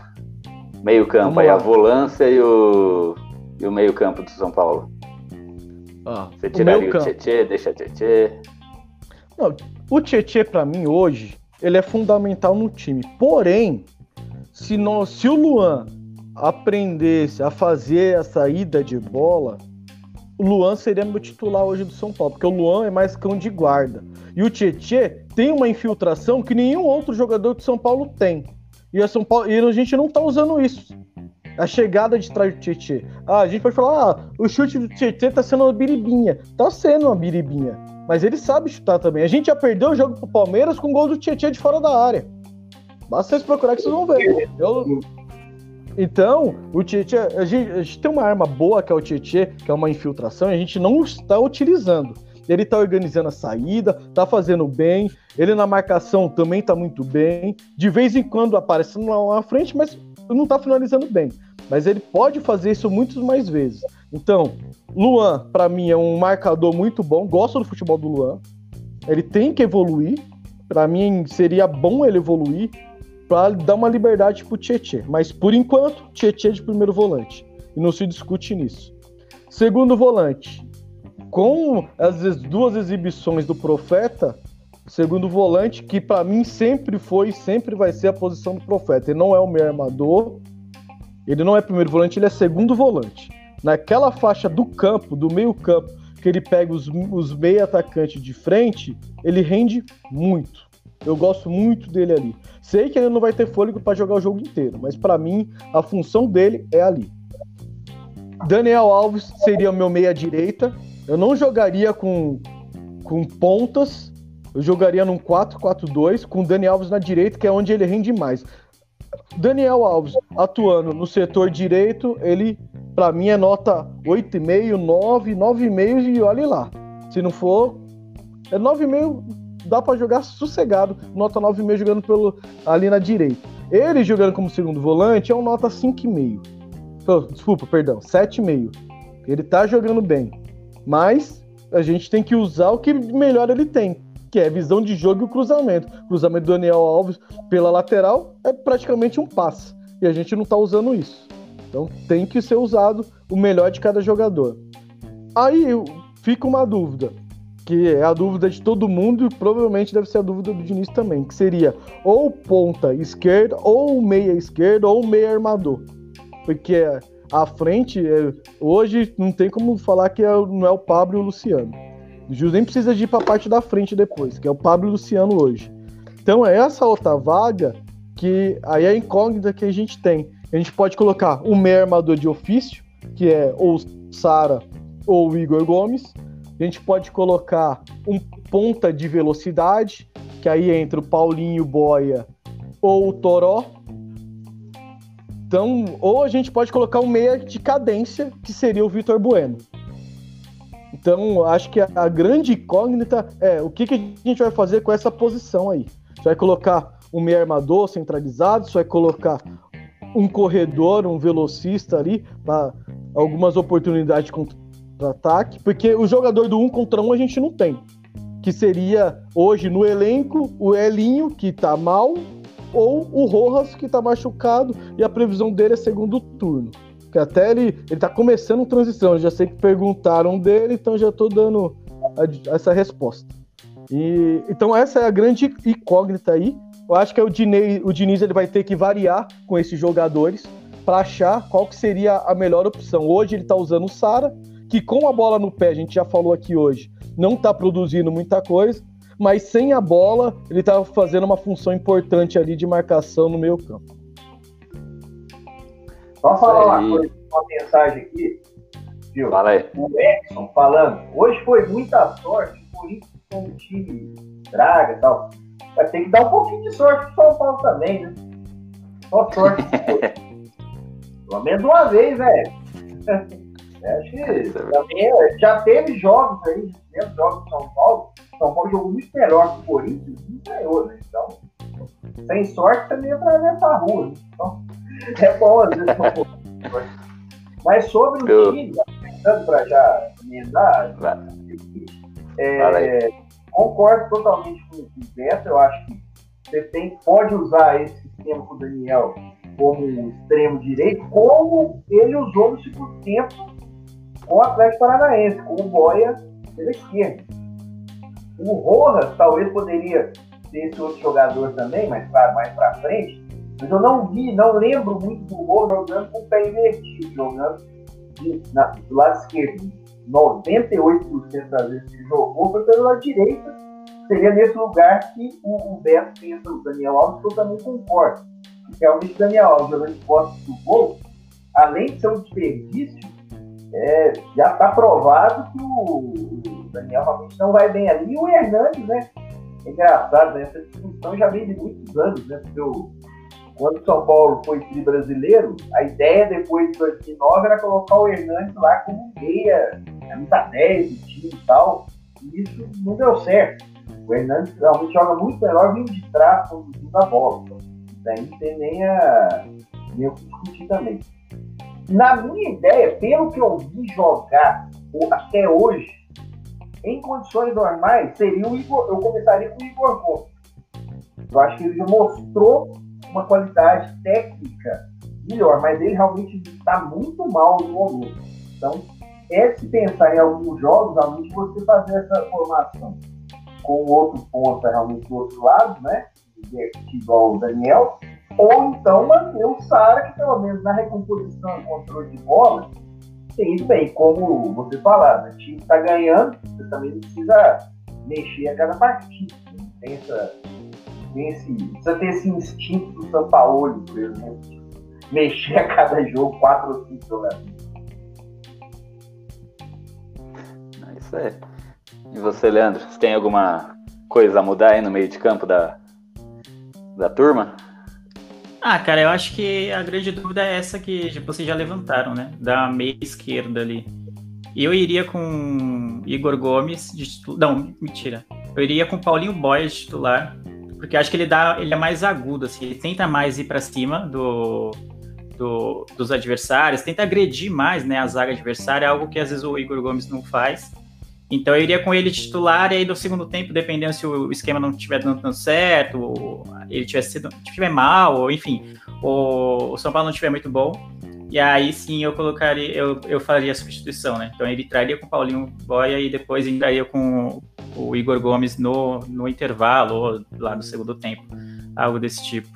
Meio-campo aí, a volância e o, e o meio-campo do São Paulo.
Ah,
Você tiraria o, o Tietê, deixa o Tietê.
Não, o Tietê, pra mim, hoje, ele é fundamental no time. Porém, se, nós, se o Luan aprendesse a fazer a saída de bola, o Luan seria meu titular hoje do São Paulo, porque o Luan é mais cão de guarda. E o Tietê tem uma infiltração que nenhum outro jogador de São Paulo tem. E a, São Paulo, e a gente não tá usando isso. A chegada de trás do Tietê. Ah, a gente pode falar, ah, o chute do Tietê tá sendo uma biribinha. Tá sendo uma biribinha. Mas ele sabe chutar também. A gente já perdeu o jogo pro Palmeiras com o gol do Tietê de fora da área. Basta vocês procurar que vocês vão ver. Eu... Então, o Tietê, a gente, a gente tem uma arma boa que é o Tietê, que é uma infiltração, e a gente não está utilizando. Ele tá organizando a saída, tá fazendo bem. Ele na marcação também tá muito bem. De vez em quando aparece lá na frente, mas não tá finalizando bem. Mas ele pode fazer isso muitas mais vezes. Então, Luan, para mim, é um marcador muito bom. Gosto do futebol do Luan. Ele tem que evoluir. Para mim, seria bom ele evoluir para dar uma liberdade pro Tietê. Mas por enquanto, Tietê é de primeiro volante. E não se discute nisso. Segundo volante, com as duas exibições do Profeta, segundo volante, que para mim sempre foi e sempre vai ser a posição do Profeta. Ele não é o meu armador, ele não é primeiro volante, ele é segundo volante. Naquela faixa do campo, do meio campo, que ele pega os, os meio atacantes de frente, ele rende muito. Eu gosto muito dele ali. Sei que ele não vai ter fôlego para jogar o jogo inteiro, mas para mim a função dele é ali. Daniel Alves seria o meu meia direita. Eu não jogaria com, com pontas. Eu jogaria num 4-4-2 com Daniel Alves na direita, que é onde ele rende mais. Daniel Alves atuando no setor direito, ele para mim é nota 8,5, 9, 9,5 e olhe lá. Se não for, é 9,5, dá para jogar sossegado, nota 9,5 jogando pelo ali na direita. Ele jogando como segundo volante é um nota 5,5. Desculpa, perdão, 7,5. Ele tá jogando bem. Mas a gente tem que usar o que melhor ele tem, que é visão de jogo e o cruzamento. O cruzamento do Daniel Alves pela lateral é praticamente um passe. E a gente não tá usando isso. Então tem que ser usado o melhor de cada jogador. Aí fica uma dúvida, que é a dúvida de todo mundo e provavelmente deve ser a dúvida do Diniz também, que seria ou ponta esquerda, ou meia esquerda, ou meia armador. Porque à frente, é, hoje não tem como falar que é não é o Pablo e o Luciano. O Jus nem precisa de ir para a parte da frente depois, que é o Pablo e o Luciano hoje. Então é essa outra vaga que aí é a incógnita que a gente tem. A gente pode colocar o meio armador de ofício, que é ou Sara ou Igor Gomes. A gente pode colocar um ponta de velocidade, que aí entra o Paulinho Boia ou o Toró. Então, ou a gente pode colocar um meia de cadência, que seria o Vitor Bueno. Então, acho que a, grande incógnita é o que, que a gente vai fazer com essa posição aí. Você vai colocar um meia armador centralizado, você vai colocar um corredor, um velocista ali, para algumas oportunidades de contra-ataque, porque o jogador do um contra um a gente não tem. Que seria hoje no elenco o Elinho, que tá mal, ou o Rojas, que tá machucado, e a previsão dele é segundo turno. Que até ele, ele tá começando transição, eu já sei que perguntaram dele, então já tô dando a, essa resposta. E, então essa é a grande incógnita aí. Eu acho que é o Diniz, o Diniz ele vai ter que variar com esses jogadores para achar qual que seria a melhor opção. Hoje ele está usando o Sara, que com a bola no pé, a gente já falou aqui hoje, não está produzindo muita coisa, mas sem a bola ele está fazendo uma função importante ali de marcação no meio campo.
Vamos falar uma coisa, uma mensagem aqui, viu?
Fala aí.
O Edson falando, hoje foi muita sorte, por isso com o time draga e tal vai ter que dar um pouquinho de sorte pro São Paulo também, né? Só sorte. Pelo menos uma vez, velho. Acho que também é, já teve jogos aí, já jogos de São Paulo. São Paulo jogou muito melhor que o Corinthians e ganhou, né? Então, sem sorte também atravessa a rua. Né? Então, é bom às vezes Mas sobre o Eu... time, pensando para já emendar, é, concordo totalmente com o Beto. Eu acho que você tem, pode usar esse sistema com o Daniel como extremo direito, como ele usou no segundo tempo com o Atlético Paranaense, com o Boia pela esquerda. O Rojas talvez poderia ser esse outro jogador também, mas claro, mais para frente. Mas eu não vi, não lembro muito do Rojas jogando com o pé invertido, jogando de, na, do lado esquerdo 98% das vezes que jogou foi pelo lado direito. Seria nesse lugar que o, o Beto pensa o Daniel Alves, que eu também concordo. Realmente o Daniel Alves jogando de costas do gol, além de ser um desperdício, é, já está provado que o, Daniel realmente não vai bem ali. E o Hernandes, né? É engraçado, né? Essa discussão já vem de muitos anos, né? Porque quando o São Paulo foi tri brasileiro, a ideia depois de 2009 era colocar o Hernandes lá como meia, camisa 10 do time e tal. E isso não deu certo. O Hernandes realmente joga muito melhor vindo de trás, conduzindo a bola. Então, daí não tem nem, a, nem o que discutir também. Na minha ideia, pelo que eu vi jogar até hoje, em condições normais, seria o Igor. Eu começaria com o Igor Gomes. Eu acho que ele já mostrou uma qualidade técnica melhor, mas ele realmente está muito mal no momento. Então, é se pensar em alguns jogos, realmente você fazer essa formação com outro ponta realmente do outro lado, né? Igual o Daniel, ou então manter o Sara, que pelo menos na recomposição e controle de bola, tem ido bem. Como você falava, né? o time está ganhando, você também não precisa mexer a cada partida. Né? Tem essa tem esse, precisa ter esse instinto do São Paulo, por exemplo, mexer a cada jogo quatro ou cinco jogadores.
É isso aí. E você, Leandro, você tem alguma coisa a mudar aí no meio de campo da, da turma?
Ah, cara, eu acho que a grande dúvida é essa que vocês já levantaram, né? Da meia esquerda ali. Eu iria com Igor Gomes de titular. Não, mentira. Eu iria com Paulinho Boia de titular porque acho que ele dá, ele é mais agudo, assim, ele tenta mais ir para cima do, do, dos adversários, tenta agredir mais, né, a zaga adversária, algo que às vezes o Igor Gomes não faz. Então eu iria com ele titular e aí no segundo tempo, dependendo se o esquema não estiver dando tanto certo, ou ele tiver sido, tiver mal, ou enfim, ou o São Paulo não estiver muito bom, e aí sim eu colocaria, eu, eu faria a substituição, né? Então ele traria com o Paulinho Boia e depois entraria com o Igor Gomes no, no intervalo, ou lá no segundo tempo, algo desse tipo.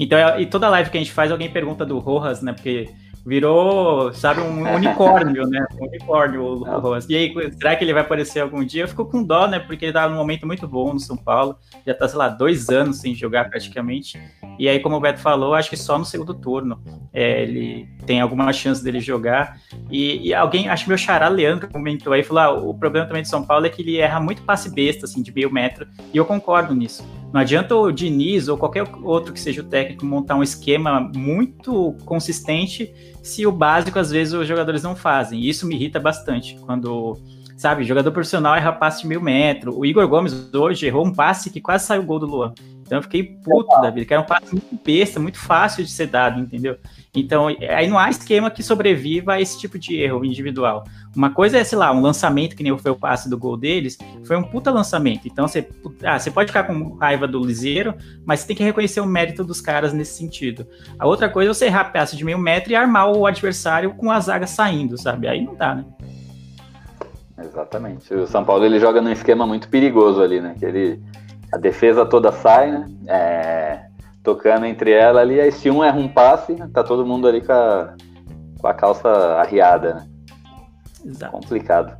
Então, e toda live que a gente faz, alguém pergunta do Rojas, né? Porque virou, sabe, um unicórnio, né? Um unicórnio o, o Rojas. E aí, será que ele vai aparecer algum dia? Eu fico com dó, né? Porque ele tá num momento muito bom no São Paulo. Já tá, sei lá, dois anos sem jogar praticamente. E aí, como o Beto falou, acho que só no segundo turno é, ele tem alguma chance dele jogar. E, e, alguém, acho que meu xará Leandro comentou aí, falou: ah, o problema também de São Paulo é que ele erra muito passe besta, assim, de meio metro. E eu concordo nisso. Não adianta o Diniz ou qualquer outro que seja o técnico montar um esquema muito consistente se o básico às vezes os jogadores não fazem. E isso me irrita bastante quando sabe, jogador profissional erra passe de mil metros. O Igor Gomes hoje errou um passe que quase saiu o gol do Luan. Então eu fiquei puto da vida, que era um passe muito besta, muito fácil de ser dado, entendeu? Então, aí não há esquema que sobreviva a esse tipo de erro individual. Uma coisa é, sei lá, um lançamento, que nem foi o passe do gol deles, foi um puta lançamento. Então, você, ah, você pode ficar com raiva do Liseiro, mas você tem que reconhecer o mérito dos caras nesse sentido. A outra coisa é você errar passe de meio metro e armar o adversário com a zaga saindo, sabe? Aí não dá, né?
Exatamente. O São Paulo ele joga num esquema muito perigoso ali, né? Que ele, a defesa toda sai, né? É, tocando entre ela ali, aí se um erra um passe, tá todo mundo ali com a, com a calça arriada, né? Exato. Complicado.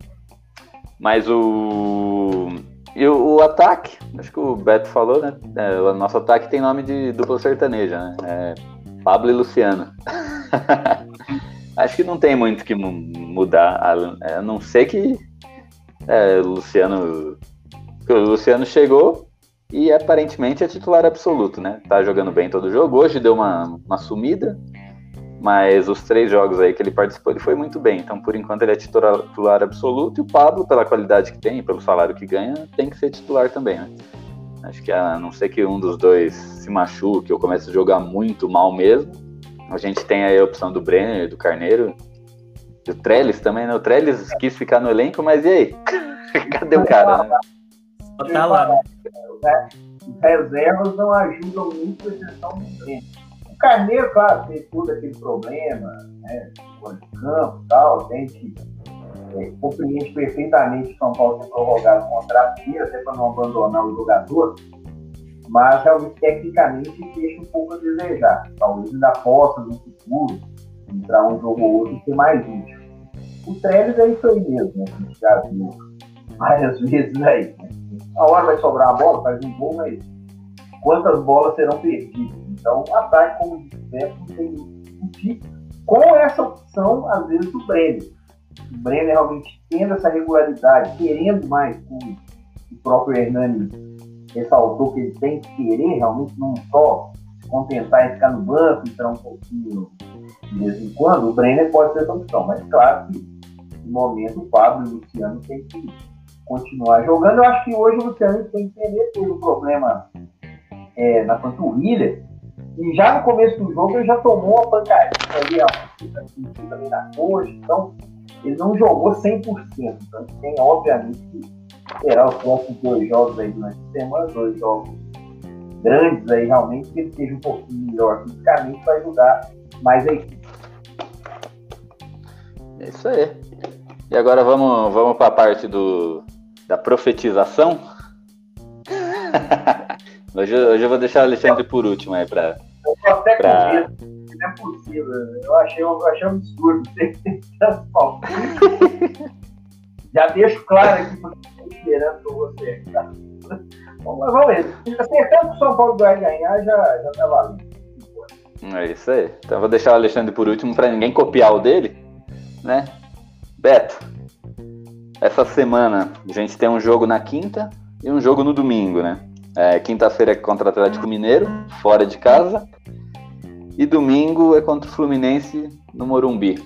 Mas o. E o, o, ataque, acho que o Beto falou, né? É, o nosso ataque tem nome de dupla sertaneja, né? É Pablo e Luciano. acho que não tem muito que mudar, a não ser que é, o Luciano. O Luciano chegou e aparentemente é titular absoluto, né? Tá jogando bem todo jogo. Hoje deu uma, uma sumida, mas os três jogos aí que ele participou, ele foi muito bem. Então, por enquanto, ele é titular, absoluto. E o Pablo, pela qualidade que tem, pelo salário que ganha, tem que ser titular também, né? Acho que a não ser que um dos dois se machuque ou comece a jogar muito mal mesmo, a gente tem aí a opção do Brenner, do Carneiro, do Trellis também, né? O Trellis quis ficar no elenco, mas e aí? Cadê o cara, né?
Tá lá. Né?
Os reservas não ajudam muito a gestão do Brenner. O Carneiro, claro, tem todo aquele problema, né? de campo e tal, tem que é, compreende perfeitamente que São Paulo tem prorrogado o contrato até para não abandonar o jogador, mas realmente tecnicamente deixa um pouco a desejar. Talvez ainda possa no futuro entrar um jogo ou outro e ser mais útil. O Trellis é isso aí mesmo, né? A gente já viu várias vezes aí. Né? A hora vai sobrar a bola, faz um gol, mas quantas bolas serão perdidas? Então, o ataque, como disse, não tem discutir com essa opção, às vezes, do Brenner. O Brenner realmente tendo essa regularidade, querendo mais, como o próprio Hernani ressaltou que ele tem que querer realmente não só se contentar em ficar no banco, entrar um pouquinho de vez em quando, o Brenner pode ser essa opção. Mas claro que no momento o Pablo e o Luciano tem que continuar jogando. Eu acho que hoje o Luciano tem que entender teve um problema é, na panturrilha. E já no começo do jogo ele já tomou uma pancadinha ali, ó, também na coxa. Então, ele não jogou 100%. Então, tem, obviamente, que esperar os próximos dois jogos aí durante a semana, dois jogos grandes aí, realmente, que ele esteja um pouquinho melhor fisicamente para ajudar mais a equipe.
É isso aí. E agora vamos, vamos para a parte do, da profetização. hoje, hoje eu vou deixar o Alexandre por último aí para.
Pra... Não é possível. Eu achei, eu achei um absurdo ter tantos. Já deixo claro aqui porque estou esperando por você. Tá? Vamos, vamos ver. Acertando que o São Paulo vai ganhar, já, já tá valendo.
É isso aí. Então eu vou deixar o Alexandre por último para ninguém copiar o dele, né? Beto, essa semana a gente tem um jogo na quinta e um jogo no domingo, né? É, Quinta-feira é contra o Atlético Mineiro, fora de casa. E domingo é contra o Fluminense no Morumbi.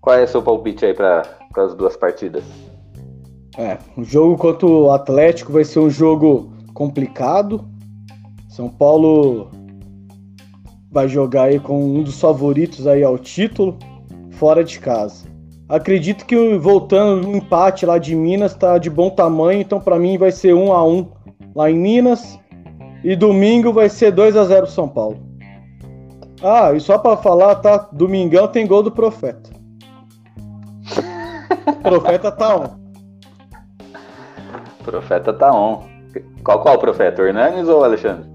Qual é o seu palpite aí para as duas partidas?
É, o jogo contra o Atlético vai ser um jogo complicado. São Paulo vai jogar aí com um dos favoritos aí ao título, fora de casa. Acredito que voltando o empate lá de Minas tá de bom tamanho, então para mim vai ser 1 a 1 lá em Minas e domingo vai ser 2 a 0 São Paulo. Ah, e só para falar, tá? Domingão tem gol do Profeta. profeta tá on.
Profeta tá on. Qual qual profeta? O Hernanes ou o Alexandre?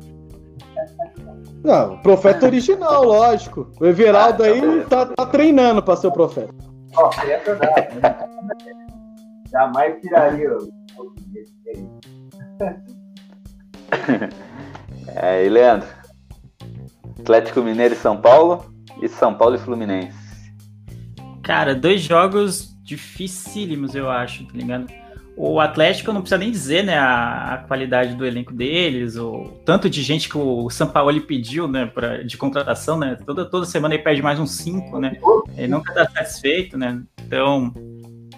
Não, o profeta original, lógico. O Everaldo ah, aí tá, tá treinando para ser o profeta.
Profeta nada. Jamais tiraria o
É, e Leandro? Atlético Mineiro e São Paulo e São Paulo e Fluminense.
Cara, dois jogos dificílimos, eu acho, tá ligado? O Atlético não precisa nem dizer, né, a, a, qualidade do elenco deles, o tanto de gente que o São Paulo pediu, né, pra, de contratação, né, toda, toda semana ele pede mais uns cinco, né, ele nunca está satisfeito, né, então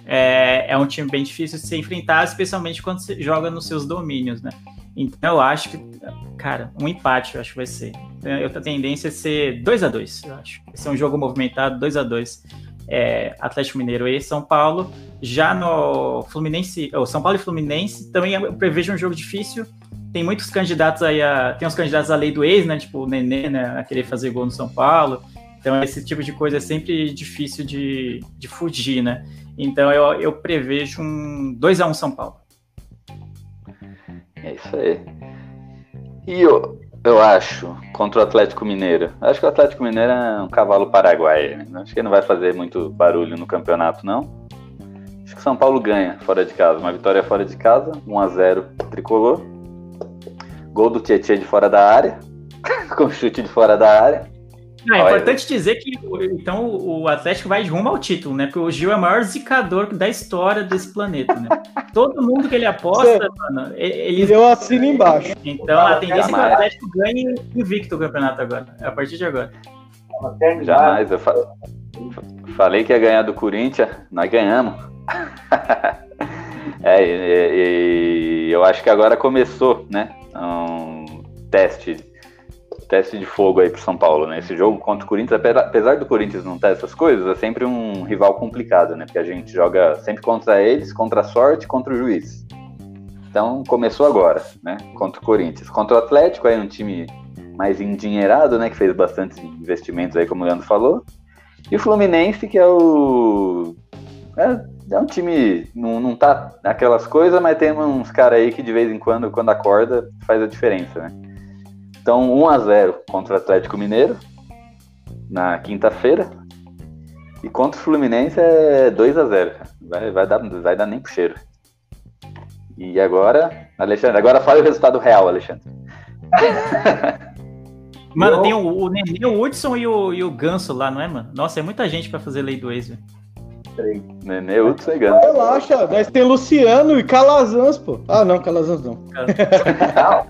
é, é um time bem difícil de se enfrentar, especialmente quando você joga nos seus domínios, né. Então eu acho que, cara, um empate eu acho que vai ser. Eu tenho a tendência a ser 2 a 2 eu acho. Vai ser um jogo movimentado, 2 a 2 é, Atlético Mineiro e São Paulo. Já no Fluminense, o São Paulo e Fluminense, também eu prevejo um jogo difícil. Tem muitos candidatos aí a. Tem os candidatos à lei do ex, né? Tipo o Nenê, né? A querer fazer gol no São Paulo. Então, esse tipo de coisa é sempre difícil de, de fugir, né? Então, eu, eu prevejo um 2x1 São Paulo.
É isso aí. E eu, eu acho, contra o Atlético Mineiro. Acho que o Atlético Mineiro é um cavalo paraguaio. Né? Acho que não vai fazer muito barulho no campeonato, não. Acho que São Paulo ganha fora de casa. Uma vitória fora de casa, 1x0 tricolor. Gol do Tietchan de fora da área. com chute de fora da área.
Ah, é importante dizer que então o Atlético vai de rumo ao título, né? Porque o Gil é o maior zicador da história desse planeta, né? Todo mundo que ele aposta, mano, ele.
Eu assino embaixo.
Então a tendência é que o Atlético ganhe invicto o campeonato agora, a partir de agora.
Jamais, eu fa... falei que ia ganhar do Corinthians, nós ganhamos. é, e, e, eu acho que agora começou, né? Um teste teste de fogo aí pro São Paulo, né? Esse jogo contra o Corinthians, apesar do Corinthians não ter essas coisas, é sempre um rival complicado, né? Porque a gente joga sempre contra eles, contra a sorte, contra o juiz. Então começou agora, né? Contra o Corinthians. Contra o Atlético, aí um time mais endinheirado, né? Que fez bastante investimentos aí, como o Leandro falou. E o Fluminense, que é o. É, é um time. Não, não tá aquelas coisas, mas tem uns caras aí que de vez em quando, quando acorda, faz a diferença, né? Então, 1 a 0 contra o Atlético Mineiro na quinta-feira. E contra o Fluminense é 2 a 0 vai, vai, dar, vai dar nem pro cheiro. E agora, Alexandre, agora fala o resultado real, Alexandre.
Mano, Eu... tem o, o Nenê, o Hudson e o, e o Ganso lá, não é, mano? Nossa, é muita gente pra fazer lei do ex, velho.
Nenê, Hudson e Ganso.
Relaxa, nós tem Luciano e Calazans, pô. Ah, não, Calazans não.
não.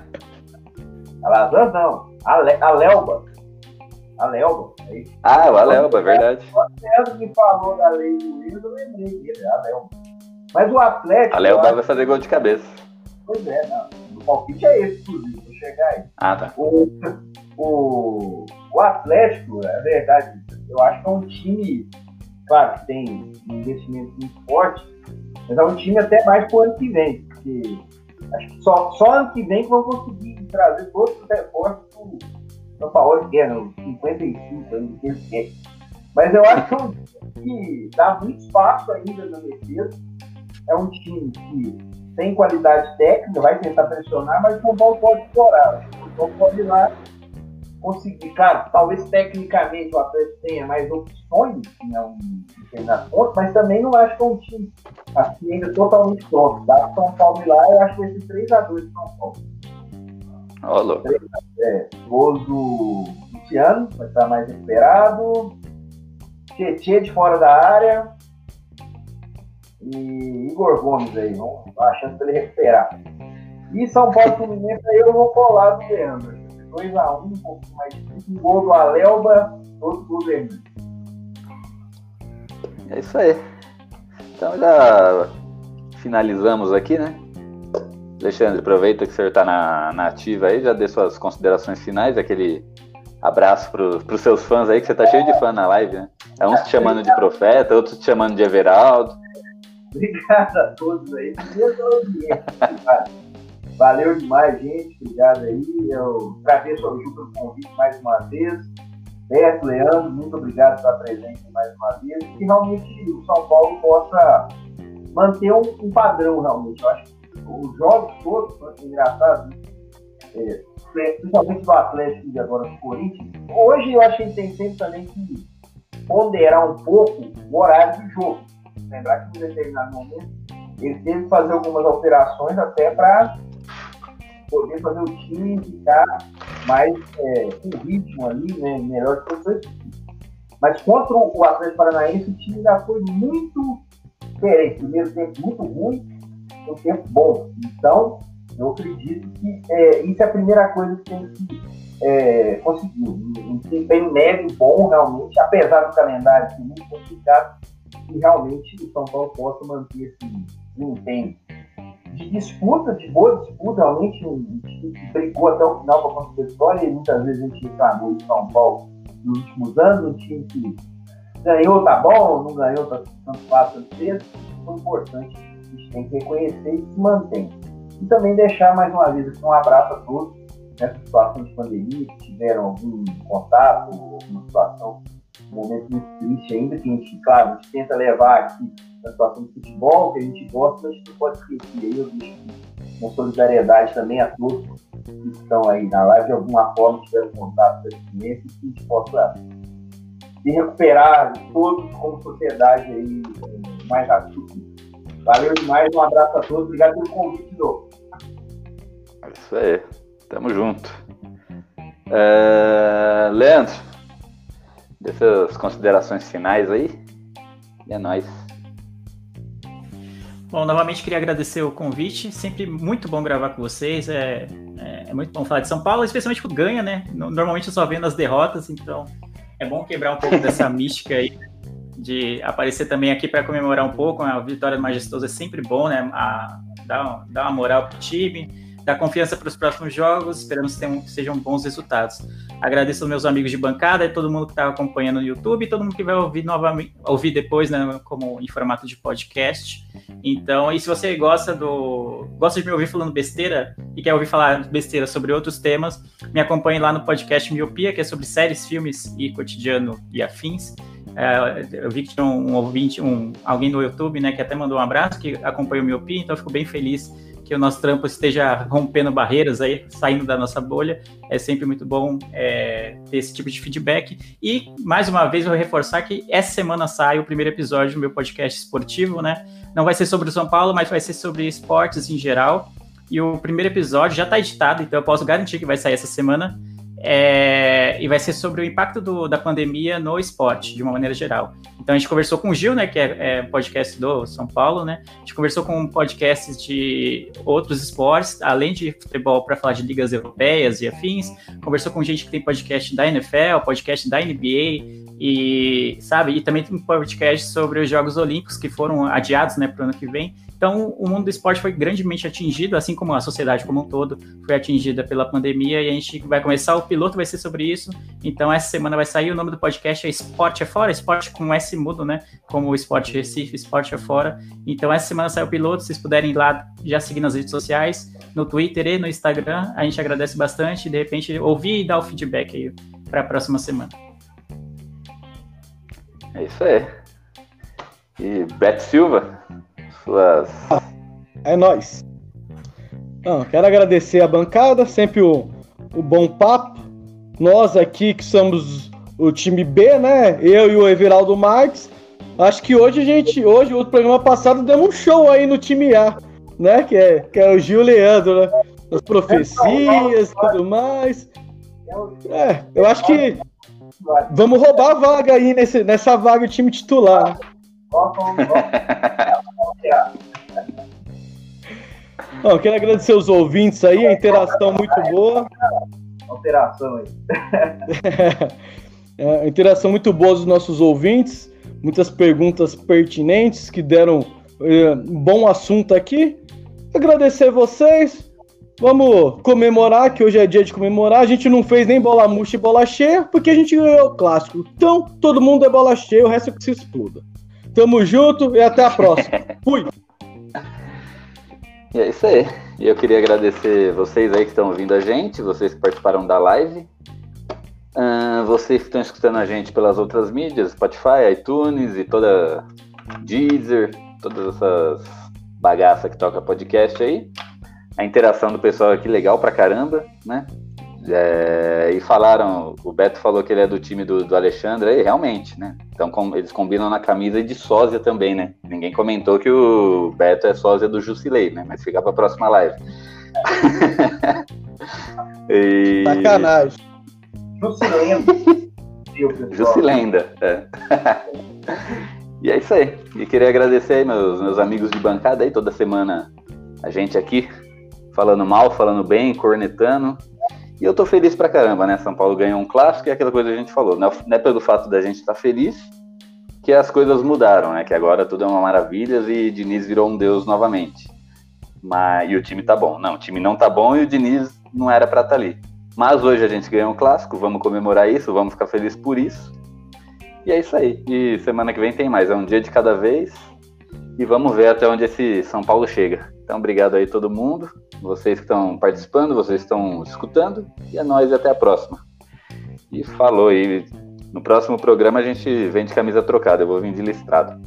Calazans não. Ale, a Lelba. A Lelba.
É ah, o Alelba, é verdade.
O Atlético que falou da lei do Wilson, eu lembrei dele, a Lelba. Mas o Atlético.
A Lelba vai fazer gol de cabeça.
Pois é, não. O palpite é esse, inclusive, vou chegar aí.
Ah, tá.
O, o, o Atlético, é verdade, eu acho que é um time, claro que tem um investimento muito forte, mas é um time até mais pro ano que vem, porque acho que só, só ano que vem que vão conseguir trazer todos os reforços do São Paulo, que é no 55 anos ele quer. Mas eu acho que é que dá muito espaço ainda na defesa. É um time que tem qualidade técnica, vai tentar pressionar, mas o São Paulo pode explorar. O São Paulo pode ir lá conseguir. Claro, talvez tecnicamente o Atlético tenha mais opções em um determinado mas também não acho que é um time assim, ainda totalmente pronto. Dá São Paulo ir lá, eu acho que esse 3x2 de São Paulo.
Louco.
É, gol do Luciano, vai estar mais esperado. Tietê de fora da área. E Igor Gomes aí, vamos, a chance dele recuperar. E São Paulo Fluminense aí eu vou colar do Leandro. 2x1, um, pouco mais difícil. Um gol do Alelba, outro do Leandro.
É isso aí. Então já finalizamos aqui, né? Alexandre, aproveita que você está na, na ativa aí, já dê suas considerações finais, aquele abraço para os seus fãs aí, que você tá cheio de fã na live, né? É uns te chamando de profeta, outros te chamando de Everaldo.
Obrigado a todos aí. Valeu demais, gente. Obrigado aí. Eu agradeço ao Ju pelo convite mais uma vez. Beto, Leandro, muito obrigado pela presença mais uma vez. Que realmente o São Paulo possa manter um, um padrão, realmente. Eu acho que os jogos todos, foi engraçado, é, principalmente do Atlético e agora do Corinthians, hoje eu acho que tem sempre também que ponderar um pouco o horário do jogo. Lembrar que em determinado momento ele teve que fazer algumas alterações até para poder fazer o time ficar mais é, com ritmo ali, né, melhor condições. Mas contra o Atlético Paranaense, o time já foi muito diferente. Primeiro tempo muito ruim, um tempo bom. Então, eu acredito que é, isso é a primeira coisa que tem que é, conseguir. Um desempenho médio bom, realmente, apesar do calendário ser muito complicado, que realmente o São Paulo possa manter esse desempenho de disputa, de boa disputa, realmente, um time que brigou até o final para conseguir a vitória, e muitas vezes a gente reclamou de São Paulo nos últimos anos, um time que ganhou, tá bom, não ganhou, tá tanto fácil, tanto cedo, foi importante, a gente tem que reconhecer e se mantém. E também deixar mais uma vez aqui um abraço a todos nessa situação de pandemia, que tiveram algum contato, alguma situação, um momento muito triste ainda, que a gente, claro, a gente tenta levar aqui na situação do futebol, que a gente gosta, mas a não pode esquecer. Aí eu deixo uma solidariedade também a todos que estão aí na live, de alguma forma tiveram contato com esse cliente, que a gente possa se recuperar todos como sociedade aí o mais rápido. Valeu demais, um abraço a todos, obrigado pelo convite, Dô.
É isso aí, tamo junto. É... Leandro, dessas considerações finais aí, é nóis.
Bom, novamente queria agradecer o convite. Sempre muito bom gravar com vocês. É, é, é muito bom falar de São Paulo, especialmente por ganha, né? Normalmente eu só vendo as derrotas, então é bom quebrar um pouco dessa mística aí de aparecer também aqui para comemorar um pouco. A vitória do Majestoso é sempre bom, né? A, dar, dar uma moral pro time dar confiança para os próximos jogos, esperamos que, tenham, que, sejam bons resultados. Agradeço aos meus amigos de bancada e todo mundo que está acompanhando no YouTube, e todo mundo que vai ouvir novamente, ouvir depois, né, como em formato de podcast. Então, e se você gosta do gosta de me ouvir falando besteira e quer ouvir falar besteira sobre outros temas, me acompanhe lá no podcast Miopia, que é sobre séries, filmes e cotidiano e afins. É, eu vi que tinha um, ouvinte, um, alguém no YouTube, né, que até mandou um abraço, que acompanha o Miopia, então eu fico bem feliz que o nosso trampo esteja rompendo barreiras aí, saindo da nossa bolha. É sempre muito bom é, ter esse tipo de feedback. E, mais uma vez, vou reforçar que essa semana sai o primeiro episódio do meu podcast esportivo, né? Não vai ser sobre o São Paulo, mas vai ser sobre esportes em geral. E o primeiro episódio já está editado, então eu posso garantir que vai sair essa semana. É, e vai ser sobre o impacto do, da pandemia no esporte, de uma maneira geral. Então a gente conversou com o Gil, né, que é, é podcast do São Paulo, né? A gente conversou com podcasts de outros esportes, além de futebol, para falar de ligas europeias e afins. Conversou com gente que tem podcast da NFL, podcast da NBA e sabe, e também tem um podcast sobre os Jogos Olímpicos que foram adiados, né, para o ano que vem. Então, o mundo do esporte foi grandemente atingido, assim como a sociedade como um todo foi atingida pela pandemia, e a gente vai começar, o piloto vai ser sobre isso. Então, essa semana vai sair, o nome do podcast é Esporte é Fora, esporte com S mudo, né? Como o Esporte Recife, Esporte é Fora. Então, essa semana sai o piloto, se vocês puderem ir lá já seguir nas redes sociais, no Twitter e no Instagram, a gente agradece bastante, de repente, ouvir e dar o feedback aí para a próxima semana.
É isso aí. E Beto Silva, suas.
É nóis. Não, quero agradecer a bancada, sempre o, o bom papo. Nós aqui que somos o time B, né? Eu e o Everaldo Marques. Acho que hoje a gente, hoje, o programa passado, demos um show aí no time A, né? Que é, que é o Gil Leandro, né? As profecias e tudo mais. É, eu acho que vamos roubar a vaga aí nesse, nessa vaga do time titular. Bom, quero agradecer os ouvintes aí, a interação muito boa.
Alteração aí.
é, interação muito boa dos nossos ouvintes, muitas perguntas pertinentes que deram é, um bom assunto aqui. Agradecer vocês. Vamos comemorar, que hoje é dia de comemorar. A gente não fez nem bola murcha e bola cheia, porque a gente ganhou o clássico. Então, todo mundo é bola cheia, o resto é que se exploda. Tamo junto e até a próxima. Fui!
E é isso aí. E eu queria agradecer vocês aí que estão ouvindo a gente, vocês que participaram da live. Uh, vocês que estão escutando a gente pelas outras mídias, Spotify, iTunes e toda Deezer, todas essas bagaças que toca podcast aí. A interação do pessoal aqui legal pra caramba, né? É, e falaram, o Beto falou que ele é do time do, do Alexandre, e realmente, né? Então com, eles combinam na camisa de sósia também, né? Ninguém comentou que o Beto é sósia do Jusilei, né? Mas fica pra próxima live.
e... Sacanagem.
Jusilenda.
Jusilenda, é. e é isso aí. E queria agradecer aí meus, meus amigos de bancada aí, toda semana A gente aqui falando mal, falando bem, cornetando. E eu tô feliz pra caramba, né? São Paulo ganhou um clássico e é aquela coisa que a gente falou. Não é pelo fato da gente estar tá feliz que as coisas mudaram, né? Que agora tudo é uma maravilha e Diniz virou um deus novamente. Mas, e o time tá bom. Não, o time não tá bom e o Diniz não era pra estar tá ali. Mas hoje a gente ganhou um clássico, vamos comemorar isso, vamos ficar felizes por isso. E é isso aí. E semana que vem tem mais, é um dia de cada vez. E vamos ver até onde esse São Paulo chega. Então, obrigado aí todo mundo, vocês que estão participando, vocês estão escutando. E é nóis até a próxima. E falou aí. No próximo programa a gente vem de camisa trocada, eu vou vir de listrado.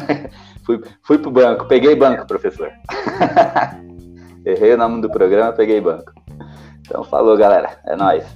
fui, fui pro banco, peguei banco, professor. Errei o nome do programa, peguei banco. Então falou, galera. É nóis.